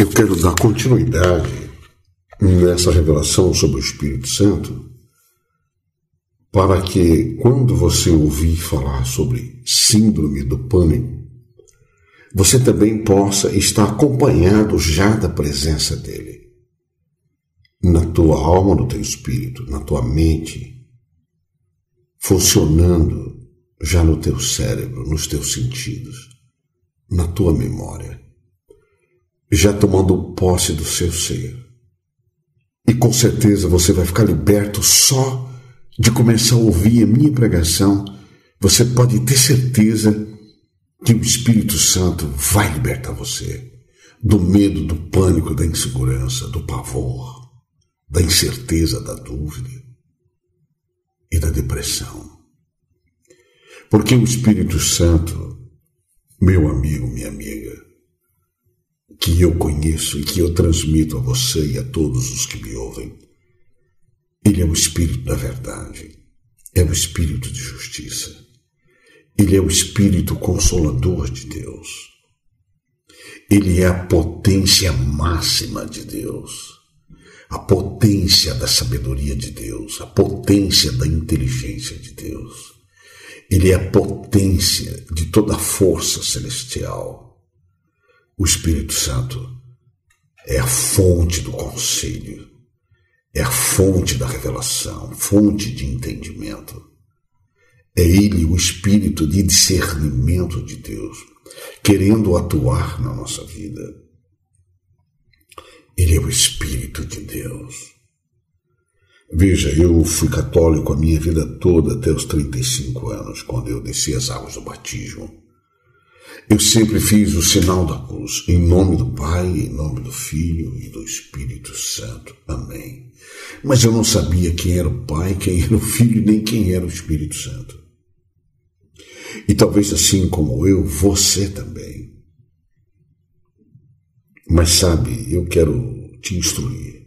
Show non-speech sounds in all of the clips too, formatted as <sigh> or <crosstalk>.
Eu quero dar continuidade nessa revelação sobre o Espírito Santo, para que, quando você ouvir falar sobre síndrome do pânico, você também possa estar acompanhado já da presença dele. Na tua alma, no teu espírito, na tua mente, funcionando já no teu cérebro, nos teus sentidos, na tua memória, já tomando posse do seu ser. E com certeza você vai ficar liberto só de começar a ouvir a minha pregação. Você pode ter certeza que o Espírito Santo vai libertar você do medo, do pânico, da insegurança, do pavor, da incerteza, da dúvida e da depressão. Porque o Espírito Santo, meu amigo, minha amiga, que eu conheço e que eu transmito a você e a todos os que me ouvem, ele é o Espírito da verdade, é o Espírito de justiça, ele é o Espírito consolador de Deus, ele é a potência máxima de Deus a potência da sabedoria de Deus, a potência da inteligência de Deus. Ele é a potência de toda a força celestial. O Espírito Santo é a fonte do conselho, é a fonte da revelação, fonte de entendimento. É ele o espírito de discernimento de Deus, querendo atuar na nossa vida. Ele é o Espírito de Deus. Veja, eu fui católico a minha vida toda até os 35 anos, quando eu desci as águas do batismo. Eu sempre fiz o sinal da cruz, em nome do Pai, em nome do Filho e do Espírito Santo. Amém. Mas eu não sabia quem era o Pai, quem era o Filho, nem quem era o Espírito Santo. E talvez assim como eu, você também. Mas sabe, eu quero te instruir.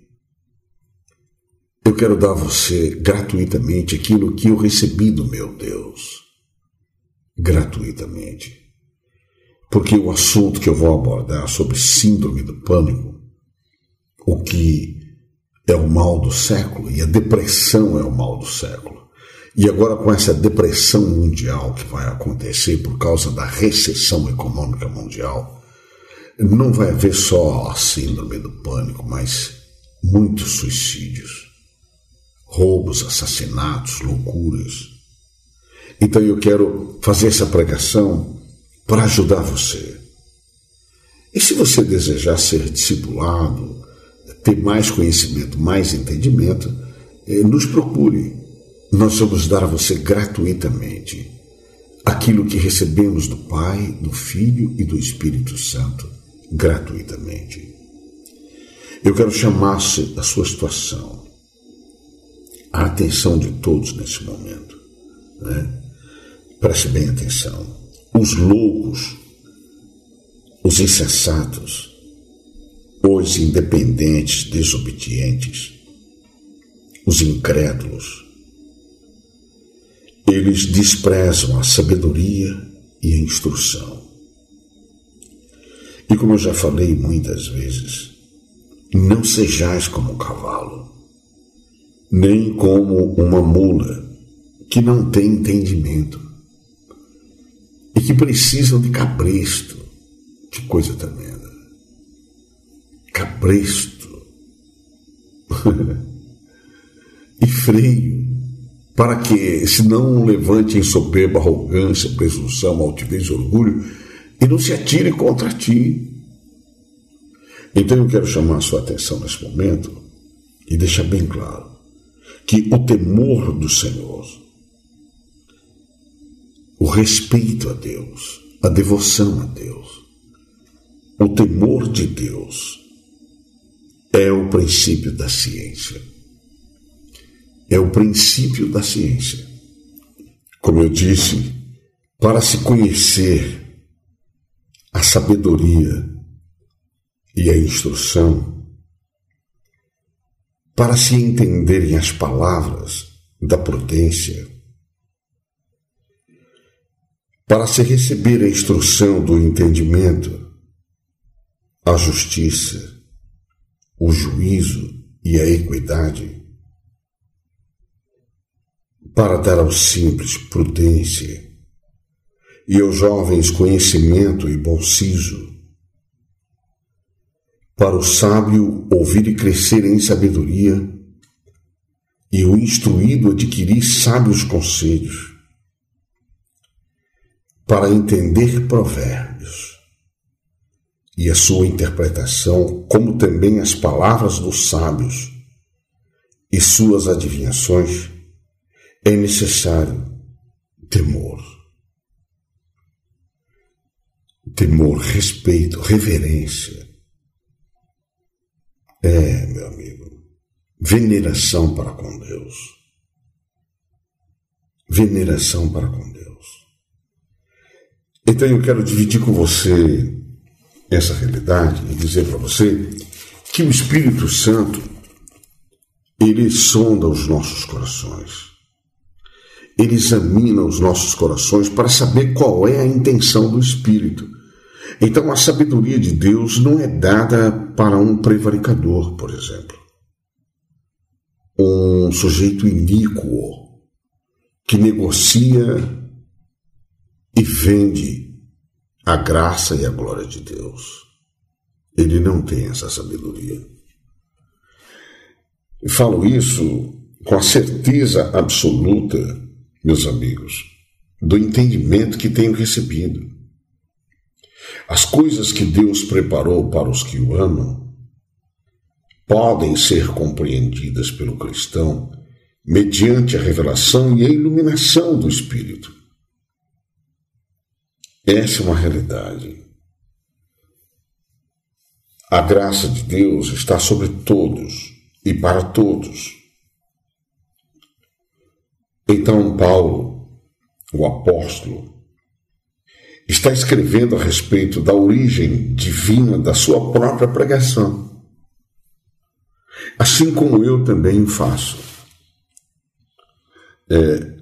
Eu quero dar a você gratuitamente aquilo que eu recebi do meu Deus. Gratuitamente. Porque o assunto que eu vou abordar sobre síndrome do pânico, o que é o mal do século, e a depressão é o mal do século. E agora, com essa depressão mundial que vai acontecer por causa da recessão econômica mundial, não vai haver só a síndrome do pânico, mas muitos suicídios roubos, assassinatos, loucuras. Então eu quero fazer essa pregação para ajudar você. E se você desejar ser discipulado, ter mais conhecimento, mais entendimento, eh, nos procure. Nós vamos dar a você gratuitamente aquilo que recebemos do Pai, do Filho e do Espírito Santo, gratuitamente. Eu quero chamar-se a sua situação a atenção de todos nesse momento. Né? Preste bem atenção. Os loucos, os insensatos, os independentes, desobedientes, os incrédulos, eles desprezam a sabedoria e a instrução. E como eu já falei muitas vezes, não sejais como um cavalo nem como uma mula que não tem entendimento e que precisam de cabresto. Que coisa tremenda! Cabresto <laughs> e freio para que se não levante em soberba, arrogância, presunção, altivez, orgulho e não se atire contra ti. Então eu quero chamar a sua atenção nesse momento e deixar bem claro que o temor do Senhor, o respeito a Deus, a devoção a Deus, o temor de Deus é o princípio da ciência. É o princípio da ciência. Como eu disse, para se conhecer a sabedoria e a instrução, para se entenderem as palavras da prudência, para se receber a instrução do entendimento, a justiça, o juízo e a equidade, para dar aos simples prudência e aos jovens conhecimento e bom siso, para o sábio ouvir e crescer em sabedoria, e o instruído adquirir sábios conselhos, para entender provérbios e a sua interpretação, como também as palavras dos sábios e suas adivinhações, é necessário temor. Temor, respeito, reverência. É, meu amigo, veneração para com Deus. Veneração para com. Então eu quero dividir com você essa realidade e dizer para você que o Espírito Santo ele sonda os nossos corações. Ele examina os nossos corações para saber qual é a intenção do Espírito. Então a sabedoria de Deus não é dada para um prevaricador, por exemplo. Um sujeito iníquo que negocia e vende a graça e a glória de Deus. Ele não tem essa sabedoria. E falo isso com a certeza absoluta, meus amigos, do entendimento que tenho recebido. As coisas que Deus preparou para os que o amam podem ser compreendidas pelo cristão mediante a revelação e a iluminação do Espírito. Essa é uma realidade. A graça de Deus está sobre todos e para todos. Então, Paulo, o apóstolo, está escrevendo a respeito da origem divina da sua própria pregação. Assim como eu também faço. É,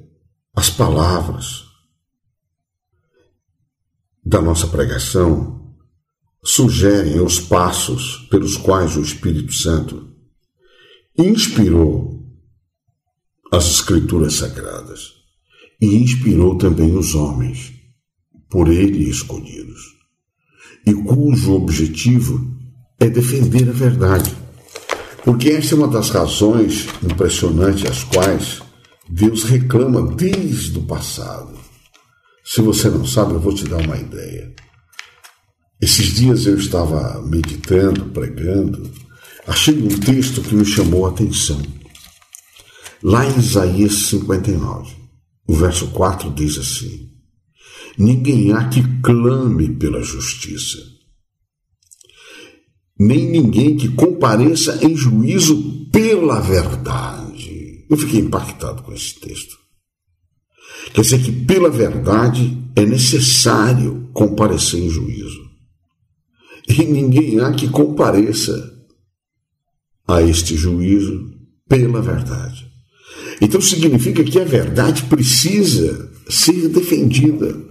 as palavras, da nossa pregação sugerem os passos pelos quais o Espírito Santo inspirou as Escrituras Sagradas e inspirou também os homens, por ele escolhidos, e cujo objetivo é defender a verdade. Porque essa é uma das razões impressionantes as quais Deus reclama desde o passado se você não sabe, eu vou te dar uma ideia. Esses dias eu estava meditando, pregando, achei um texto que me chamou a atenção. Lá em Isaías 59, o verso 4 diz assim: Ninguém há que clame pela justiça, nem ninguém que compareça em juízo pela verdade. Eu fiquei impactado com esse texto. Quer dizer que, pela verdade, é necessário comparecer em juízo. E ninguém há que compareça a este juízo pela verdade. Então significa que a verdade precisa ser defendida.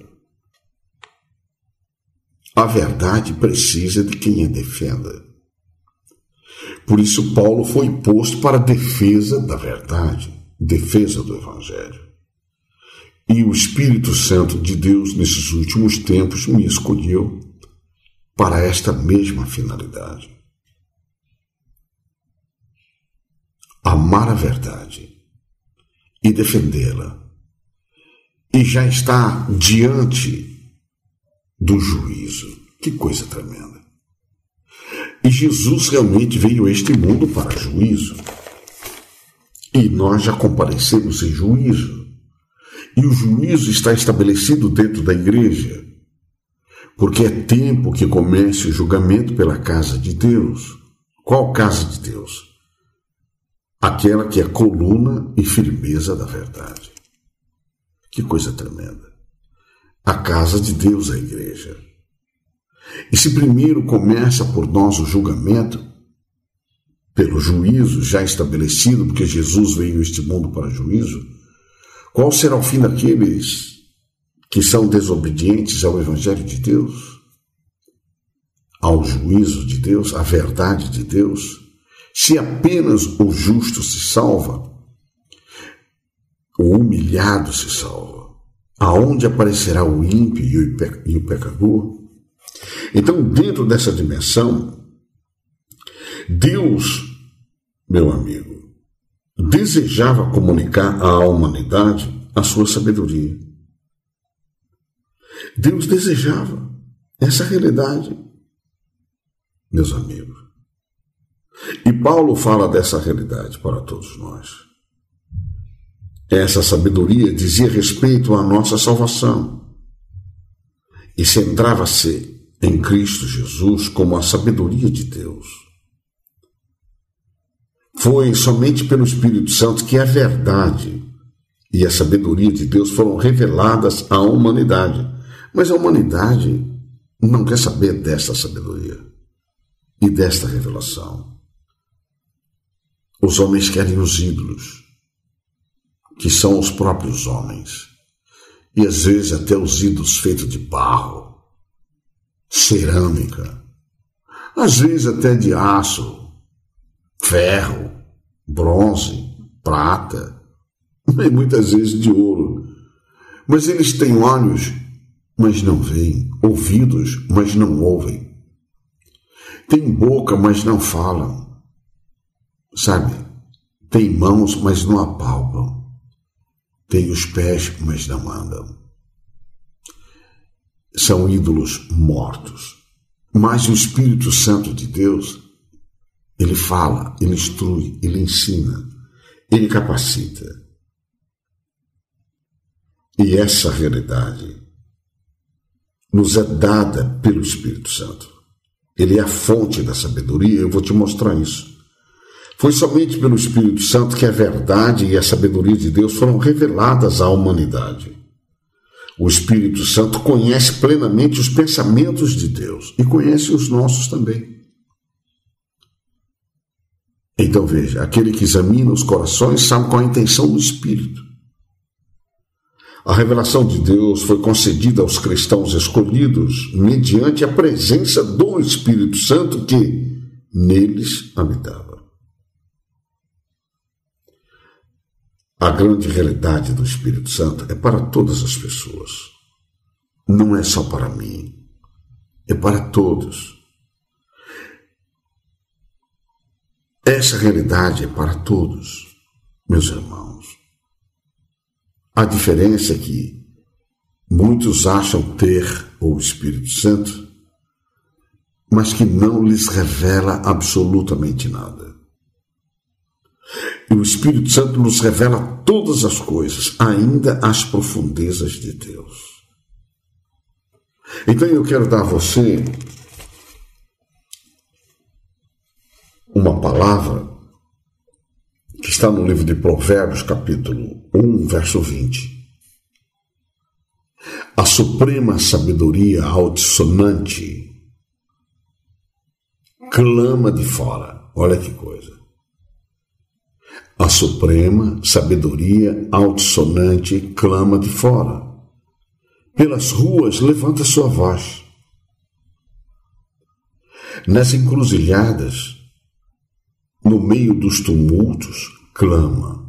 A verdade precisa de quem a defenda. Por isso, Paulo foi posto para defesa da verdade, defesa do Evangelho. E o Espírito Santo de Deus, nesses últimos tempos, me escolheu para esta mesma finalidade. Amar a verdade e defendê-la. E já está diante do juízo. Que coisa tremenda. E Jesus realmente veio a este mundo para juízo. E nós já comparecemos em juízo. E o juízo está estabelecido dentro da igreja, porque é tempo que comece o julgamento pela casa de Deus. Qual casa de Deus? Aquela que é coluna e firmeza da verdade. Que coisa tremenda. A casa de Deus, a igreja. E se primeiro começa por nós o julgamento, pelo juízo já estabelecido, porque Jesus veio a este mundo para juízo, qual será o fim daqueles que são desobedientes ao Evangelho de Deus? ao juízo de Deus, à verdade de Deus, se apenas o justo se salva, o humilhado se salva. Aonde aparecerá o ímpio e o pecador? Então, dentro dessa dimensão, Deus, meu amigo, desejava comunicar à humanidade a sua sabedoria. Deus desejava essa realidade, meus amigos. E Paulo fala dessa realidade para todos nós. Essa sabedoria dizia respeito à nossa salvação e centrava-se em Cristo Jesus como a sabedoria de Deus. Foi somente pelo Espírito Santo que a verdade e a sabedoria de Deus foram reveladas à humanidade. Mas a humanidade não quer saber desta sabedoria e desta revelação. Os homens querem os ídolos que são os próprios homens, e às vezes até os ídolos feitos de barro, cerâmica, às vezes até de aço, ferro, bronze, prata, <laughs> e muitas vezes de ouro. Mas eles têm olhos, mas não veem, ouvidos, mas não ouvem. Têm boca, mas não falam. Sabe? Têm mãos, mas não apalpam têm os pés, mas não andam. São ídolos mortos. Mas o Espírito Santo de Deus, ele fala, ele instrui, ele ensina, ele capacita. E essa realidade nos é dada pelo Espírito Santo. Ele é a fonte da sabedoria, eu vou te mostrar isso. Foi somente pelo Espírito Santo que a verdade e a sabedoria de Deus foram reveladas à humanidade. O Espírito Santo conhece plenamente os pensamentos de Deus e conhece os nossos também. Então veja: aquele que examina os corações sabe qual a intenção do Espírito. A revelação de Deus foi concedida aos cristãos escolhidos mediante a presença do Espírito Santo que neles habitava. A grande realidade do Espírito Santo é para todas as pessoas. Não é só para mim, é para todos. Essa realidade é para todos, meus irmãos. A diferença é que muitos acham ter o Espírito Santo, mas que não lhes revela absolutamente nada. E o Espírito Santo nos revela todas as coisas, ainda as profundezas de Deus. Então eu quero dar a você uma palavra que está no livro de Provérbios, capítulo 1, verso 20. A suprema sabedoria altissonante clama de fora. Olha que coisa. A suprema sabedoria altissonante clama de fora. Pelas ruas levanta sua voz. Nas encruzilhadas, no meio dos tumultos, clama.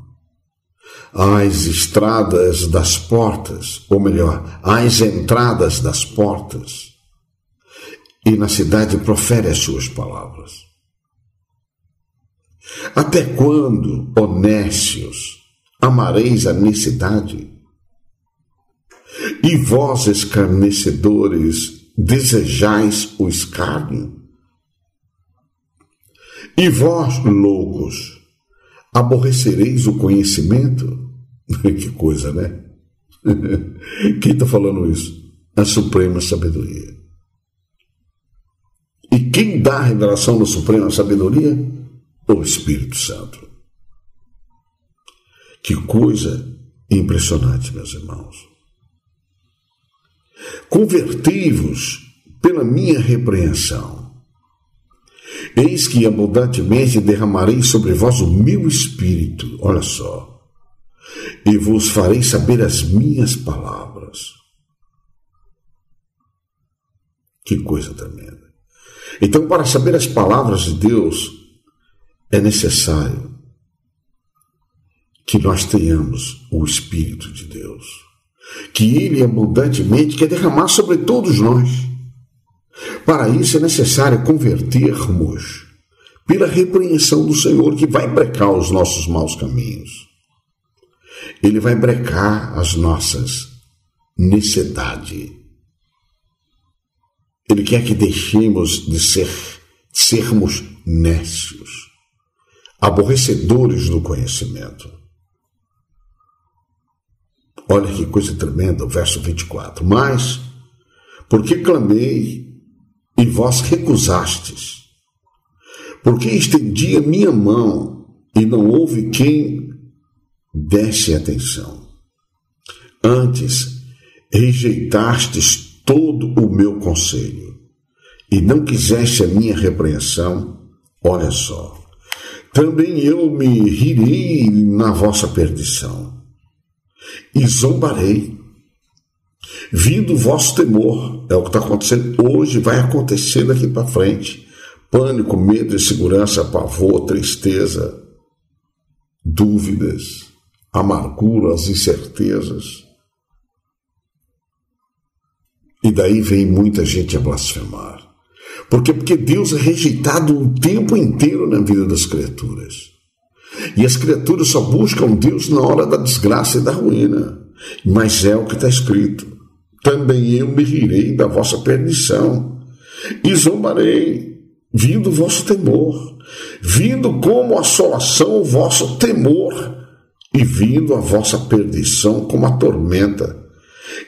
Às estradas das portas, ou melhor, às entradas das portas, e na cidade profere as suas palavras. Até quando, honestos, amareis a necessidade? E vós, escarnecedores, desejais o escárnio? E vós, loucos, aborrecereis o conhecimento? <laughs> que coisa, né? <laughs> Quem está falando isso? A suprema sabedoria. E quem dá a revelação da suprema sabedoria? o Espírito Santo. Que coisa impressionante, meus irmãos. Convertei-vos pela minha repreensão. Eis que abundantemente derramarei sobre vós o meu espírito, olha só, e vos farei saber as minhas palavras. Que coisa tremenda. Então, para saber as palavras de Deus, é necessário que nós tenhamos o Espírito de Deus, que Ele abundantemente quer derramar sobre todos nós. Para isso é necessário convertermos pela repreensão do Senhor, que vai brecar os nossos maus caminhos. Ele vai brecar as nossas necessidades. Ele quer que deixemos de ser sermos nécios, aborrecedores do conhecimento. Olha que coisa tremenda, o verso 24. Mas, porque clamei e vós recusastes, porque estendi a minha mão e não houve quem desse atenção. Antes, rejeitastes todo o meu conselho e não quiseste a minha repreensão, olha só. Também eu me rirei na vossa perdição e zombarei. Vindo o vosso temor, é o que está acontecendo hoje, vai acontecer daqui para frente. Pânico, medo, insegurança, pavor, tristeza, dúvidas, amarguras, incertezas. E daí vem muita gente a blasfemar. Por quê? Porque Deus é rejeitado o tempo inteiro na vida das criaturas. E as criaturas só buscam Deus na hora da desgraça e da ruína. Mas é o que está escrito. Também eu me rirei da vossa perdição e zombarei, vindo o vosso temor, vindo como assolação o vosso temor, e vindo a vossa perdição como a tormenta,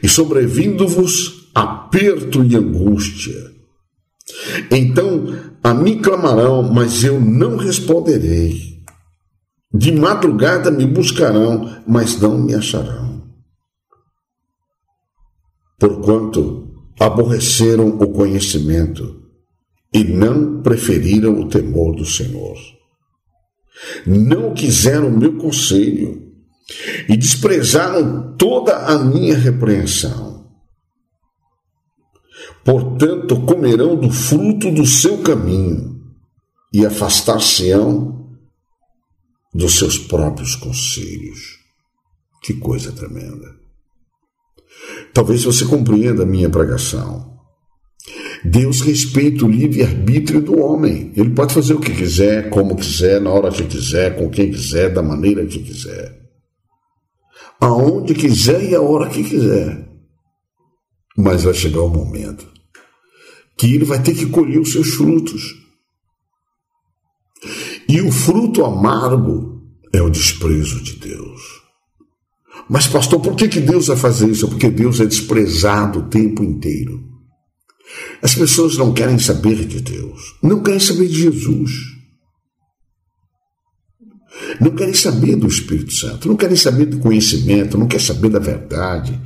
e sobrevindo-vos aperto e angústia. Então a mim clamarão, mas eu não responderei. De madrugada me buscarão, mas não me acharão. Porquanto aborreceram o conhecimento e não preferiram o temor do Senhor. Não quiseram o meu conselho e desprezaram toda a minha repreensão. Portanto, comerão do fruto do seu caminho e afastar-se-ão dos seus próprios conselhos. Que coisa tremenda. Talvez você compreenda a minha pregação. Deus respeita o livre-arbítrio do homem. Ele pode fazer o que quiser, como quiser, na hora que quiser, com quem quiser, da maneira que quiser. Aonde quiser e a hora que quiser. Mas vai chegar o um momento que ele vai ter que colher os seus frutos. E o fruto amargo é o desprezo de Deus. Mas, pastor, por que, que Deus vai fazer isso? Porque Deus é desprezado o tempo inteiro. As pessoas não querem saber de Deus, não querem saber de Jesus. Não querem saber do Espírito Santo, não querem saber do conhecimento, não querem saber da verdade,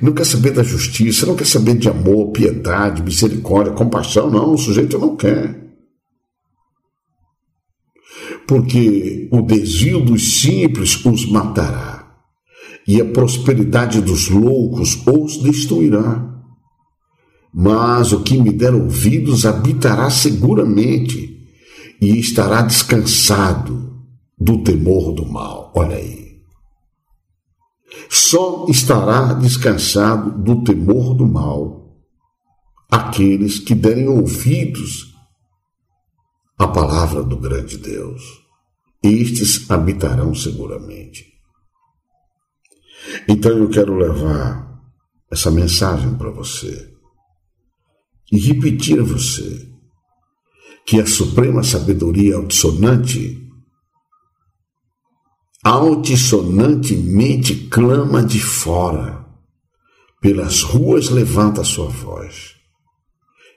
não querem saber da justiça, não querem saber de amor, piedade, misericórdia, compaixão. Não, o sujeito não quer. Porque o desvio dos simples os matará, e a prosperidade dos loucos os destruirá. Mas o que me der ouvidos habitará seguramente e estará descansado do temor do mal. Olha aí. Só estará descansado do temor do mal aqueles que derem ouvidos à palavra do grande Deus. Estes habitarão seguramente. Então eu quero levar essa mensagem para você e repetir a você que a suprema sabedoria altissonante altissonantemente clama de fora, pelas ruas levanta sua voz,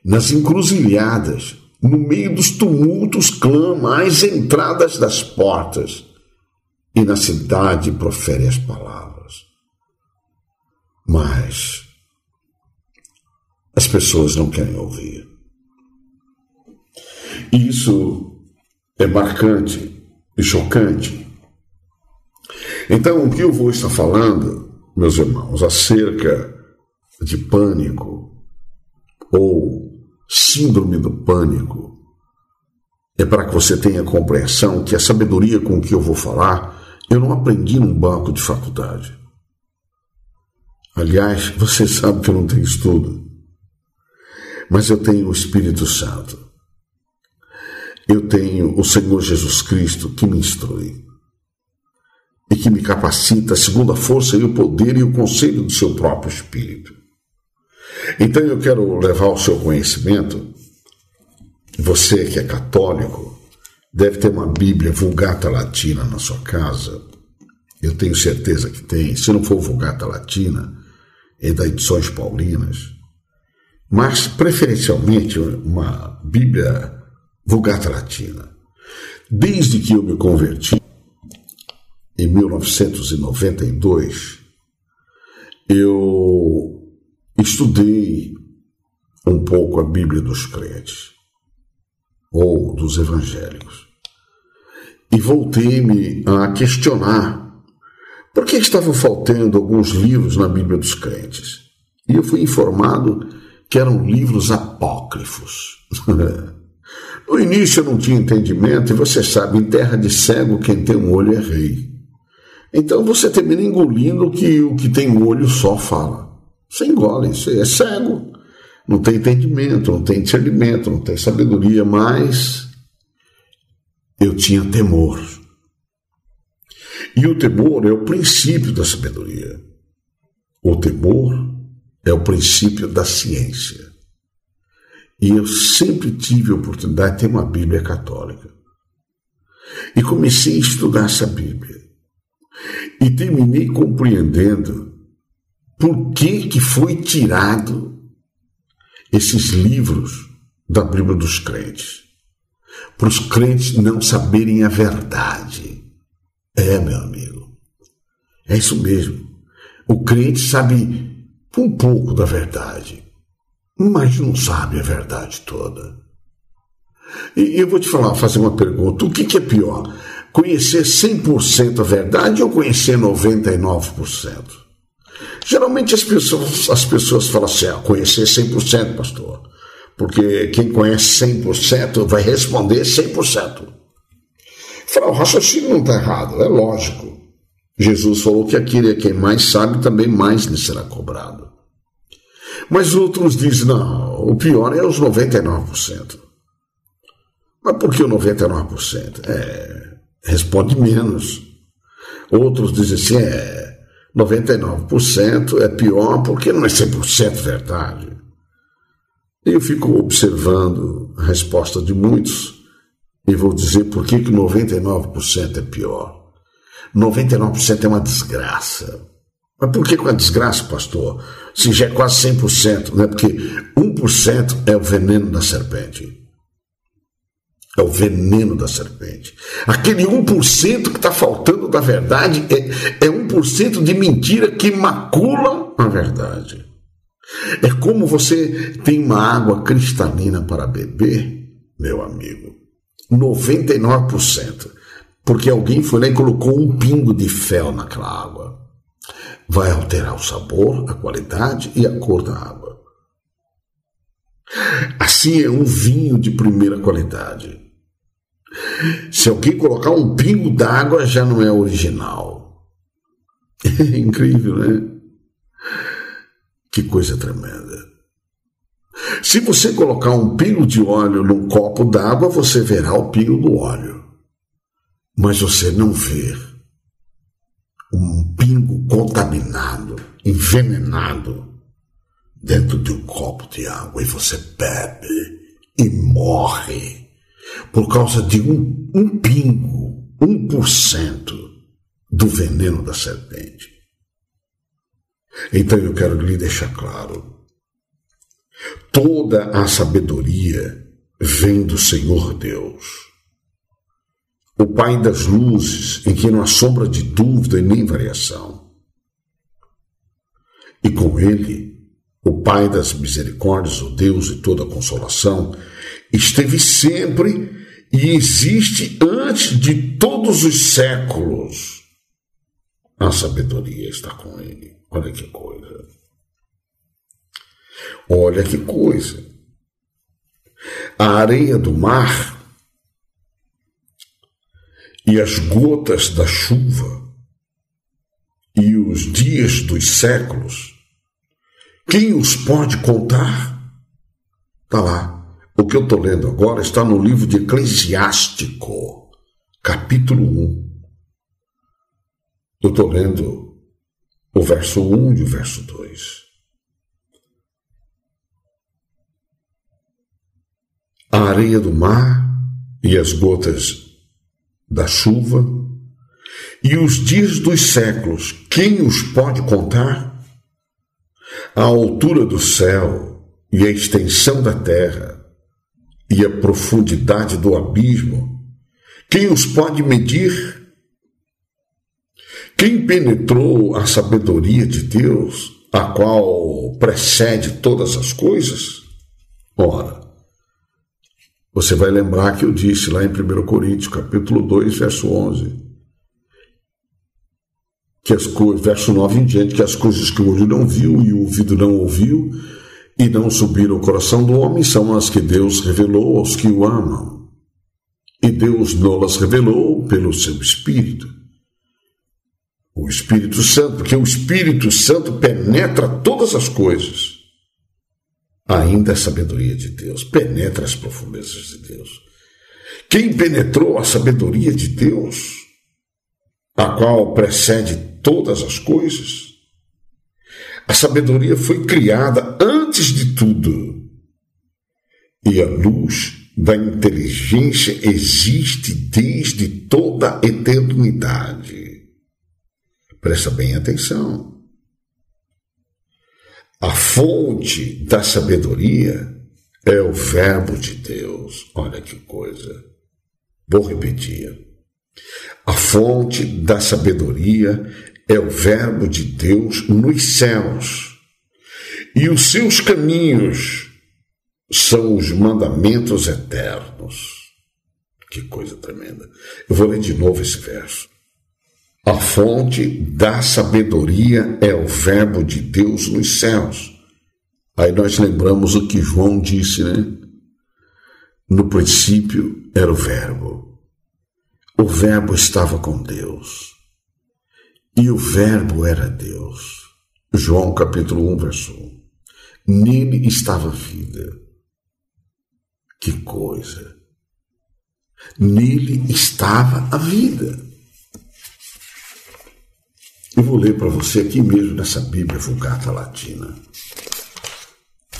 nas encruzilhadas, no meio dos tumultos clama às entradas das portas, e na cidade profere as palavras. Mas as pessoas não querem ouvir. E isso é marcante e chocante. Então, o que eu vou estar falando, meus irmãos, acerca de pânico ou síndrome do pânico, é para que você tenha compreensão que a sabedoria com que eu vou falar, eu não aprendi num banco de faculdade. Aliás, você sabe que eu não tenho estudo, mas eu tenho o Espírito Santo. Eu tenho o Senhor Jesus Cristo que me instrui e que me capacita segundo a força e o poder e o conselho do seu próprio Espírito. Então eu quero levar ao seu conhecimento, você que é católico, deve ter uma Bíblia Vulgata Latina na sua casa. Eu tenho certeza que tem. Se não for Vulgata Latina, é da Edições Paulinas. Mas, preferencialmente, uma Bíblia Vulgata Latina. Desde que eu me converti, em 1992, eu estudei um pouco a Bíblia dos crentes, ou dos evangélicos, e voltei-me a questionar por que estavam faltando alguns livros na Bíblia dos crentes. E eu fui informado que eram livros apócrifos. <laughs> no início eu não tinha entendimento, e você sabe, em terra de cego, quem tem um olho é rei. Então você termina engolindo que o que tem um olho só fala. Você engole, você é cego, não tem entendimento, não tem discernimento, não tem sabedoria, mas eu tinha temor. E o temor é o princípio da sabedoria. O temor é o princípio da ciência. E eu sempre tive a oportunidade de ter uma Bíblia católica. E comecei a estudar essa Bíblia. E terminei compreendendo por que, que foi tirado esses livros da Bíblia dos crentes? Para os crentes não saberem a verdade. É, meu amigo. É isso mesmo. O crente sabe um pouco da verdade, mas não sabe a verdade toda. E eu vou te falar, fazer uma pergunta: o que, que é pior? Conhecer 100% a verdade ou conhecer 99%? Geralmente as pessoas, as pessoas falam assim, ah, conhecer 100%, pastor. Porque quem conhece 100% vai responder 100%. Fala, o raciocínio não está errado, é lógico. Jesus falou que aquele é quem mais sabe, também mais lhe será cobrado. Mas outros dizem, não, o pior é os 99%. Mas por que o 99%? É, responde menos. Outros dizem assim, é, 99% é pior porque não é 100% verdade. E eu fico observando a resposta de muitos e vou dizer por que, que 99% é pior. 99% é uma desgraça. Mas por que, é uma desgraça, pastor? Se já é quase 100%, né? Porque 1% é o veneno da serpente. É o veneno da serpente. Aquele 1% que está faltando da verdade é, é 1% de mentira que macula a verdade. É como você tem uma água cristalina para beber, meu amigo. 99%. Porque alguém foi lá e colocou um pingo de fel naquela água. Vai alterar o sabor, a qualidade e a cor da água. Assim é um vinho de primeira qualidade. Se alguém colocar um pingo d'água, já não é original. <laughs> É incrível, né? Que coisa tremenda. Se você colocar um pingo de óleo num copo d'água, você verá o pingo do óleo. Mas você não vê um pingo contaminado, envenenado, dentro de um copo de água e você bebe e morre por causa de um, um pingo, um por cento do veneno da serpente. Então eu quero lhe deixar claro: toda a sabedoria vem do Senhor Deus, o Pai das luzes, em que não há sombra de dúvida e nem variação. E com ele, o Pai das misericórdias, o Deus de toda consolação, esteve sempre e existe antes de todos os séculos. A sabedoria está com ele. Olha que coisa. Olha que coisa. a areia do mar e as gotas da chuva e os dias dos séculos, quem os pode contar? Está lá. O que eu estou lendo agora está no livro de Eclesiástico, capítulo 1. Eu estou lendo o verso 1 e o verso 2. A areia do mar e as gotas da chuva e os dias dos séculos, quem os pode contar? A altura do céu e a extensão da terra e a profundidade do abismo, quem os pode medir? Quem penetrou a sabedoria de Deus, a qual precede todas as coisas? Ora, você vai lembrar que eu disse lá em 1 Coríntios, capítulo 2, verso 11, que as coisas, verso 9 em diante, que as coisas que o olho não viu e o ouvido não ouviu, e não subiram ao coração do homem são as que Deus revelou aos que o amam. E Deus não-las revelou pelo seu Espírito. O Espírito Santo, porque o Espírito Santo penetra todas as coisas. Ainda a sabedoria de Deus, penetra as profundezas de Deus. Quem penetrou a sabedoria de Deus, a qual precede todas as coisas? A sabedoria foi criada antes de tudo. E a luz da inteligência existe desde toda a eternidade. Presta bem atenção. A fonte da sabedoria é o Verbo de Deus. Olha que coisa. Vou repetir. A fonte da sabedoria é o Verbo de Deus nos céus, e os seus caminhos são os mandamentos eternos. Que coisa tremenda. Eu vou ler de novo esse verso. A fonte da sabedoria é o Verbo de Deus nos céus. Aí nós lembramos o que João disse, né? No princípio era o Verbo. O Verbo estava com Deus e o Verbo era Deus. João capítulo 1, verso 1. Nele estava a vida. Que coisa! Nele estava a vida. Eu vou ler para você aqui mesmo nessa Bíblia Vulgata Latina.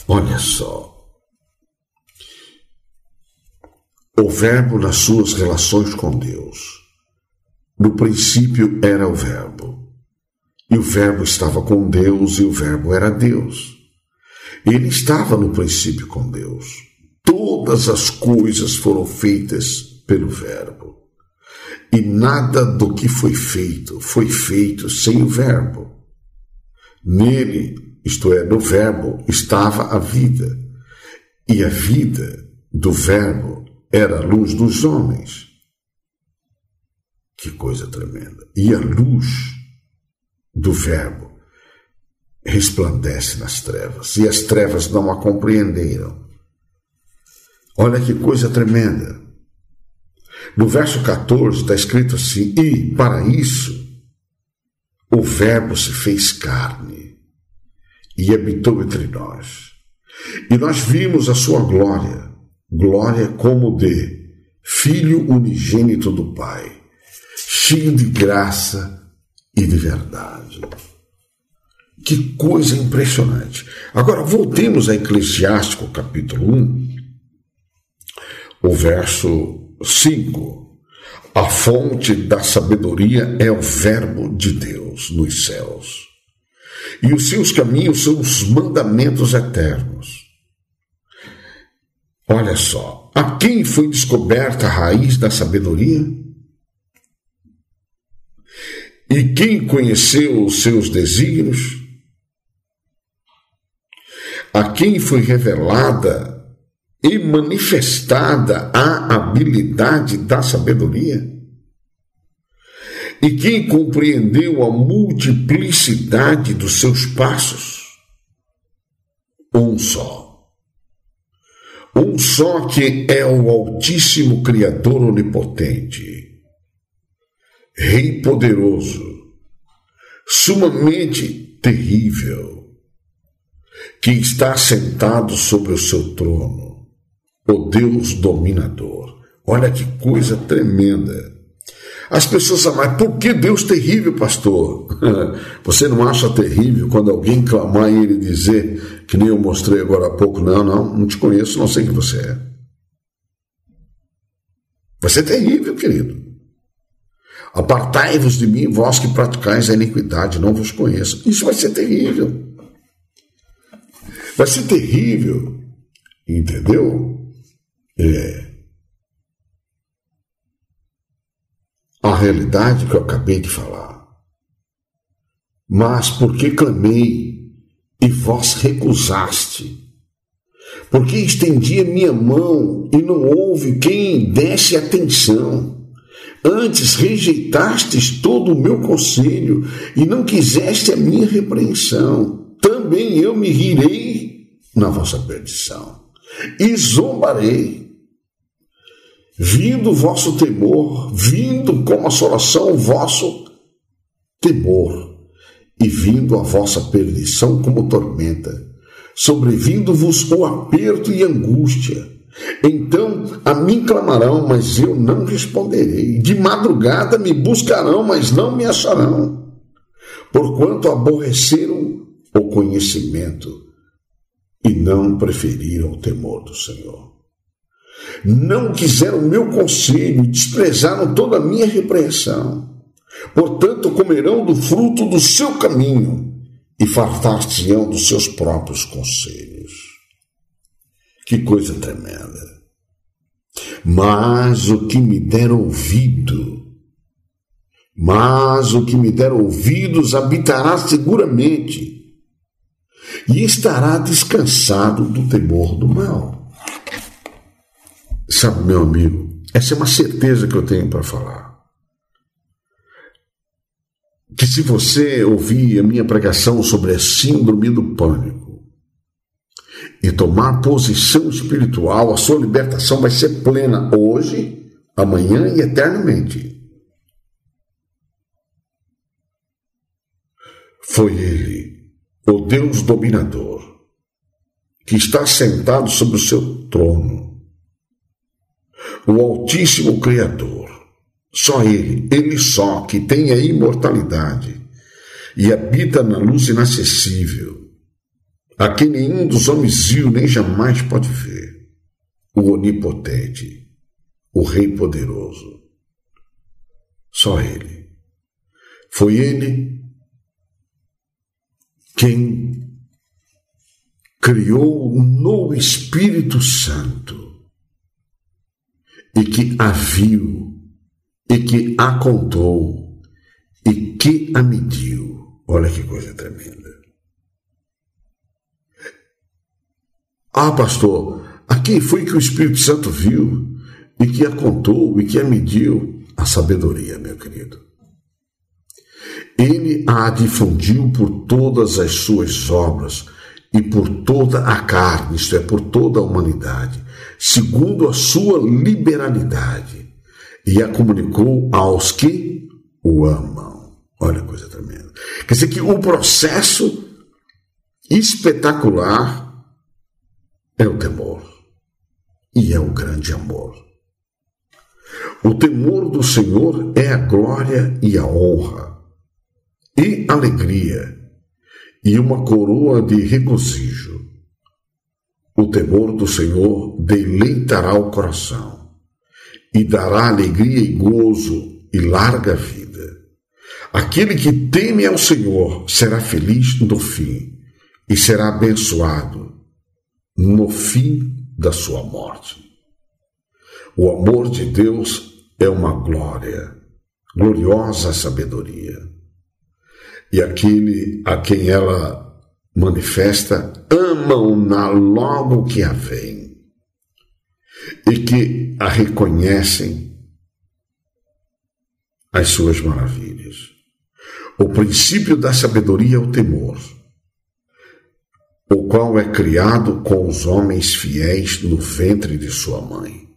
Olha só. O Verbo nas suas relações com Deus no princípio era o Verbo. E o Verbo estava com Deus e o Verbo era Deus. Ele estava no princípio com Deus. Todas as coisas foram feitas pelo Verbo. E nada do que foi feito foi feito sem o Verbo. Nele, isto é, no Verbo, estava a vida. E a vida do Verbo era a luz dos homens. Que coisa tremenda. E a luz do Verbo resplandece nas trevas, e as trevas não a compreenderam. Olha que coisa tremenda. No verso 14 está escrito assim: E para isso o Verbo se fez carne e habitou entre nós. E nós vimos a sua glória, glória como de Filho unigênito do Pai cheio de graça e de verdade. Que coisa impressionante. Agora, voltemos a Eclesiástico, capítulo 1, o verso 5. A fonte da sabedoria é o Verbo de Deus nos céus, e os seus caminhos são os mandamentos eternos. Olha só, a quem foi descoberta a raiz da sabedoria? E quem conheceu os seus desígnios? A quem foi revelada e manifestada a habilidade da sabedoria? E quem compreendeu a multiplicidade dos seus passos? Um só. Um só que é o Altíssimo Criador Onipotente, Rei poderoso, sumamente terrível, que está sentado sobre o seu trono, o Deus dominador. Olha que coisa tremenda. As pessoas falam, mas por que Deus terrível, pastor? <laughs> Você não acha terrível quando alguém clamar e ele dizer, que nem eu mostrei agora há pouco, não, não, não te conheço, não sei quem você é. Vai ser terrível, querido. Apartai-vos de mim, vós que praticais a iniquidade, não vos conheço. Isso vai ser terrível. Vai ser terrível. Entendeu? É. a realidade que eu acabei de falar. Mas porque clamei e vós recusaste, porque estendi a minha mão e não houve quem desse atenção. Antes rejeitastes todo o meu conselho e não quiseste a minha repreensão. Também eu me rirei na vossa perdição e zombarei vindo o vosso temor, vindo como assolação o vosso temor, e vindo a vossa perdição como tormenta, sobrevindo-vos o aperto e angústia. Então a mim clamarão, mas eu não responderei. De madrugada me buscarão, mas não me acharão. Porquanto aborreceram o conhecimento e não preferiram o temor do Senhor. Não quiseram o meu conselho desprezaram toda a minha repreensão. Portanto, comerão do fruto do seu caminho e fartar-se-ão dos seus próprios conselhos. Que coisa tremenda. Mas o que me der ouvido, mas o que me der ouvidos habitará seguramente e estará descansado do temor do mal. Sabe, meu amigo, essa é uma certeza que eu tenho para falar. Que se você ouvir a minha pregação sobre a síndrome do pânico e tomar posição espiritual, a sua libertação vai ser plena hoje, amanhã e eternamente. Foi ele, o Deus dominador, que está sentado sobre o seu trono o Altíssimo Criador. Só Ele, Ele só, que tem a imortalidade e habita na luz inacessível, a que nenhum dos homens viu nem jamais pode ver. O Onipotente, o Rei Poderoso. Só Ele. Foi Ele quem criou no Espírito Santo e que a viu, e que a contou, e que a mediu. Olha que coisa tremenda. Ah, pastor, aqui foi que o Espírito Santo viu, e que a contou, e que a mediu. A sabedoria, meu querido. Ele a difundiu por todas as suas obras e por toda a carne, isto é, por toda a humanidade segundo a sua liberalidade, e a comunicou aos que o amam. Olha a coisa tremenda. Quer dizer que o processo espetacular é o temor, e é o grande amor. O temor do Senhor é a glória e a honra, e alegria, e uma coroa de regozijo. O temor do Senhor deleitará o coração e dará alegria e gozo e larga vida. Aquele que teme ao Senhor será feliz no fim e será abençoado no fim da sua morte. O amor de Deus é uma glória, gloriosa sabedoria. E aquele a quem ela manifesta, amam-na logo que a veem e que a reconhecem as suas maravilhas. O princípio da sabedoria é o temor. o qual é criado com os homens fiéis no ventre de sua mãe,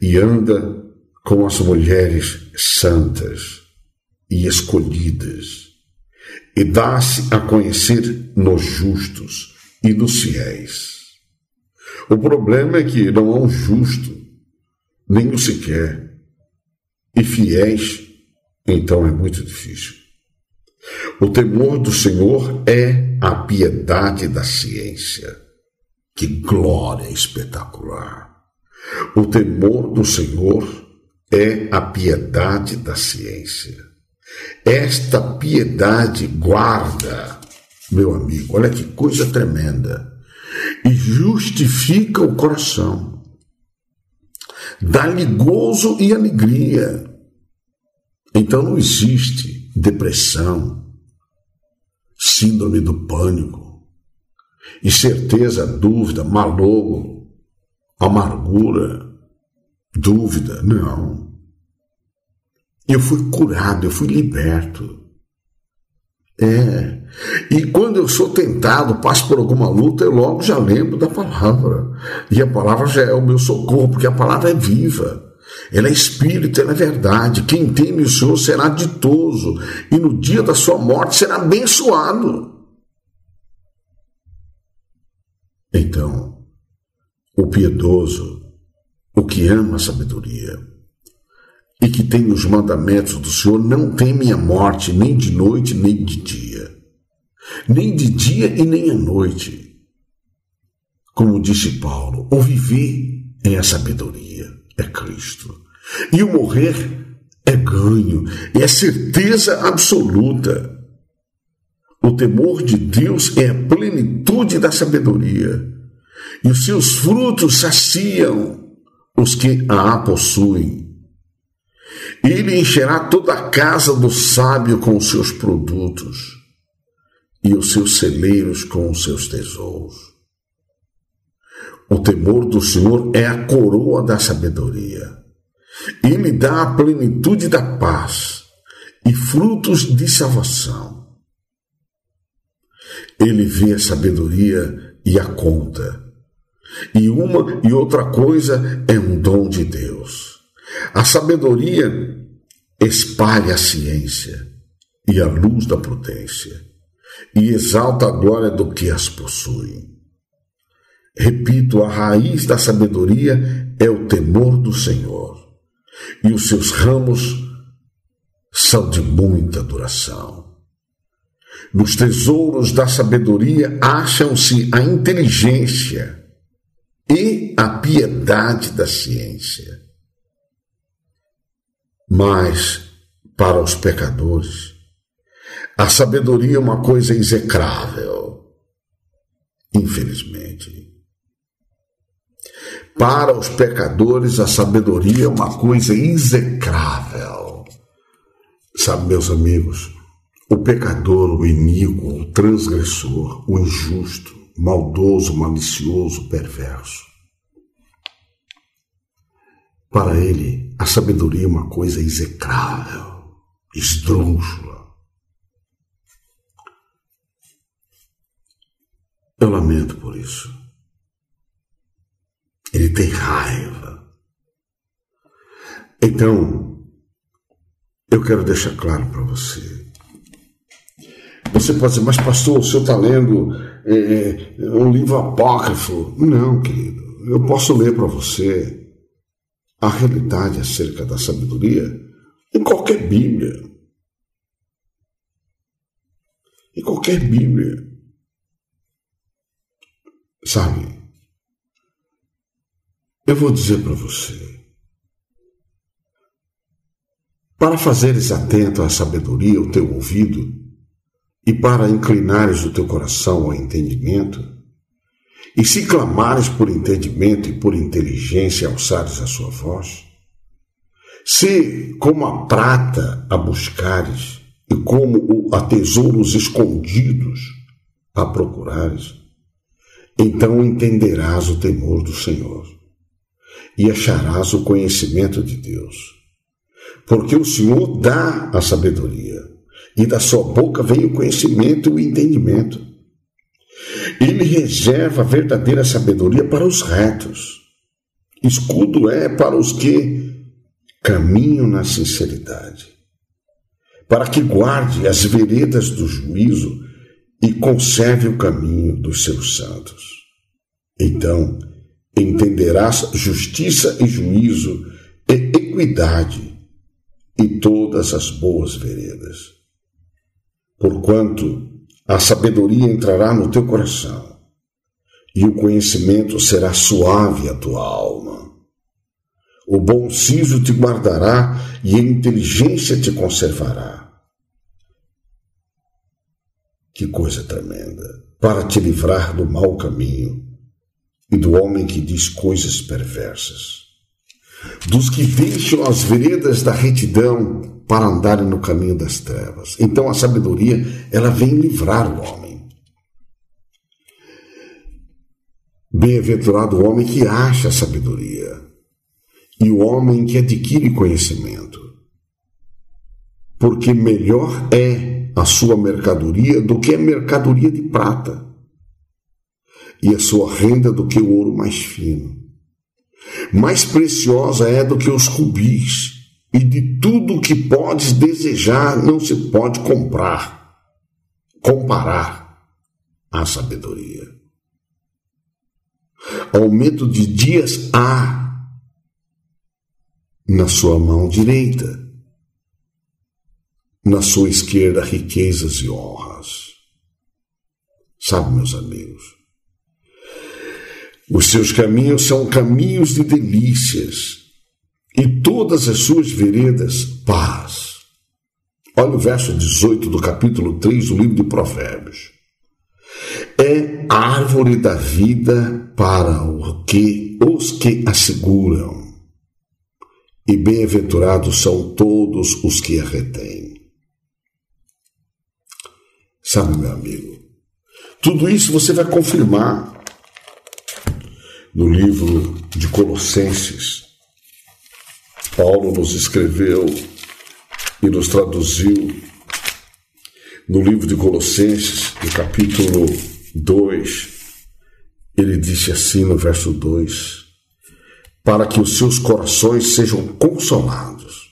e anda com as mulheres santas e escolhidas, e dá-se a conhecer nos justos e nos fiéis. O problema é que não há um justo, nem o sequer, e fiéis, então é muito difícil. O temor do Senhor é a piedade da ciência. Que glória espetacular! O temor do Senhor é a piedade da ciência. Esta piedade guarda, meu amigo, olha que coisa tremenda, e justifica o coração, dá-lhe gozo e alegria. Então não existe depressão, síndrome do pânico, incerteza, dúvida, malogro, amargura, dúvida. Não. Eu fui curado, eu fui liberto. É. E quando eu sou tentado, passo por alguma luta, eu logo já lembro da palavra. E a palavra já é o meu socorro, porque a palavra é viva. Ela é espírito, ela é verdade. Quem teme o Senhor será ditoso, e no dia da sua morte será abençoado. Então, o piedoso, o que ama a sabedoria, e que tem os mandamentos do Senhor, não teme a morte, nem de noite, nem de dia, nem de dia e nem à noite. Como disse Paulo, o viver é a sabedoria é Cristo. E o morrer é ganho, é certeza absoluta. O temor de Deus é a plenitude da sabedoria, e os seus frutos saciam os que a possuem. Ele encherá toda a casa do sábio com os seus produtos, e os seus celeiros com os seus tesouros. O temor do Senhor é a coroa da sabedoria. Ele dá a plenitude da paz e frutos de salvação. Ele vê a sabedoria e a conta. E uma e outra coisa é um dom de Deus. A sabedoria espalha a ciência e a luz da prudência, e exalta a glória do que as possui. Repito, a raiz da sabedoria é o temor do Senhor, e os seus ramos são de muita duração. Nos tesouros da sabedoria acham-se a inteligência e a piedade da ciência. Mas, para os pecadores, a sabedoria é uma coisa execrável, infelizmente. Para os pecadores, a sabedoria é uma coisa execrável. Sabe, meus amigos, o pecador, o inimigo, o transgressor, o injusto, maldoso, malicioso, perverso. Para ele, a sabedoria é uma coisa execrável, esdrúxula. Eu lamento por isso. Ele tem raiva. Então, eu quero deixar claro para você. Você pode dizer, mas pastor, o senhor está lendo é, um livro apócrifo. Não, querido. Eu posso ler para você a realidade acerca da sabedoria em qualquer Bíblia. Em qualquer Bíblia. Sabe? Eu vou dizer para você. Para fazeres atento à sabedoria o teu ouvido, e para inclinares o teu coração ao entendimento, e se clamares por entendimento e por inteligência alçares a sua voz, se como a prata a buscares, e como a tesouros escondidos a procurares, então entenderás o temor do Senhor e acharás o conhecimento de Deus. Porque o Senhor dá a sabedoria, e da sua boca vem o conhecimento e o entendimento. Ele reserva a verdadeira sabedoria para os retos. Escudo é para os que caminham na sinceridade, para que guarde as veredas do juízo e conserve o caminho dos seus santos. Então entenderás justiça e juízo e equidade e todas as boas veredas. Porquanto a sabedoria entrará no teu coração e o conhecimento será suave à tua alma. O bom siso te guardará e a inteligência te conservará. Que coisa tremenda! Para te livrar do mau caminho e do homem que diz coisas perversas, dos que deixam as veredas da retidão para andarem no caminho das trevas. Então a sabedoria, ela vem livrar o homem. Bem-aventurado o homem que acha a sabedoria e o homem que adquire conhecimento, porque melhor é a sua mercadoria do que a mercadoria de prata, e a sua renda do que o ouro mais fino. Mais preciosa é do que os rubis, e de tudo que podes desejar não se pode comprar, comparar a sabedoria. Aumento de dias há na sua mão direita na sua esquerda riquezas e honras. Sabe, meus amigos, os seus caminhos são caminhos de delícias e todas as suas veredas paz. Olha o verso 18 do capítulo 3 do livro de Provérbios. É árvore da vida para o que os que a seguram, e bem-aventurados são todos os que a retêm. Sabe, meu amigo? Tudo isso você vai confirmar no livro de Colossenses. Paulo nos escreveu e nos traduziu no livro de Colossenses, no capítulo 2. Ele disse assim no verso 2: Para que os seus corações sejam consolados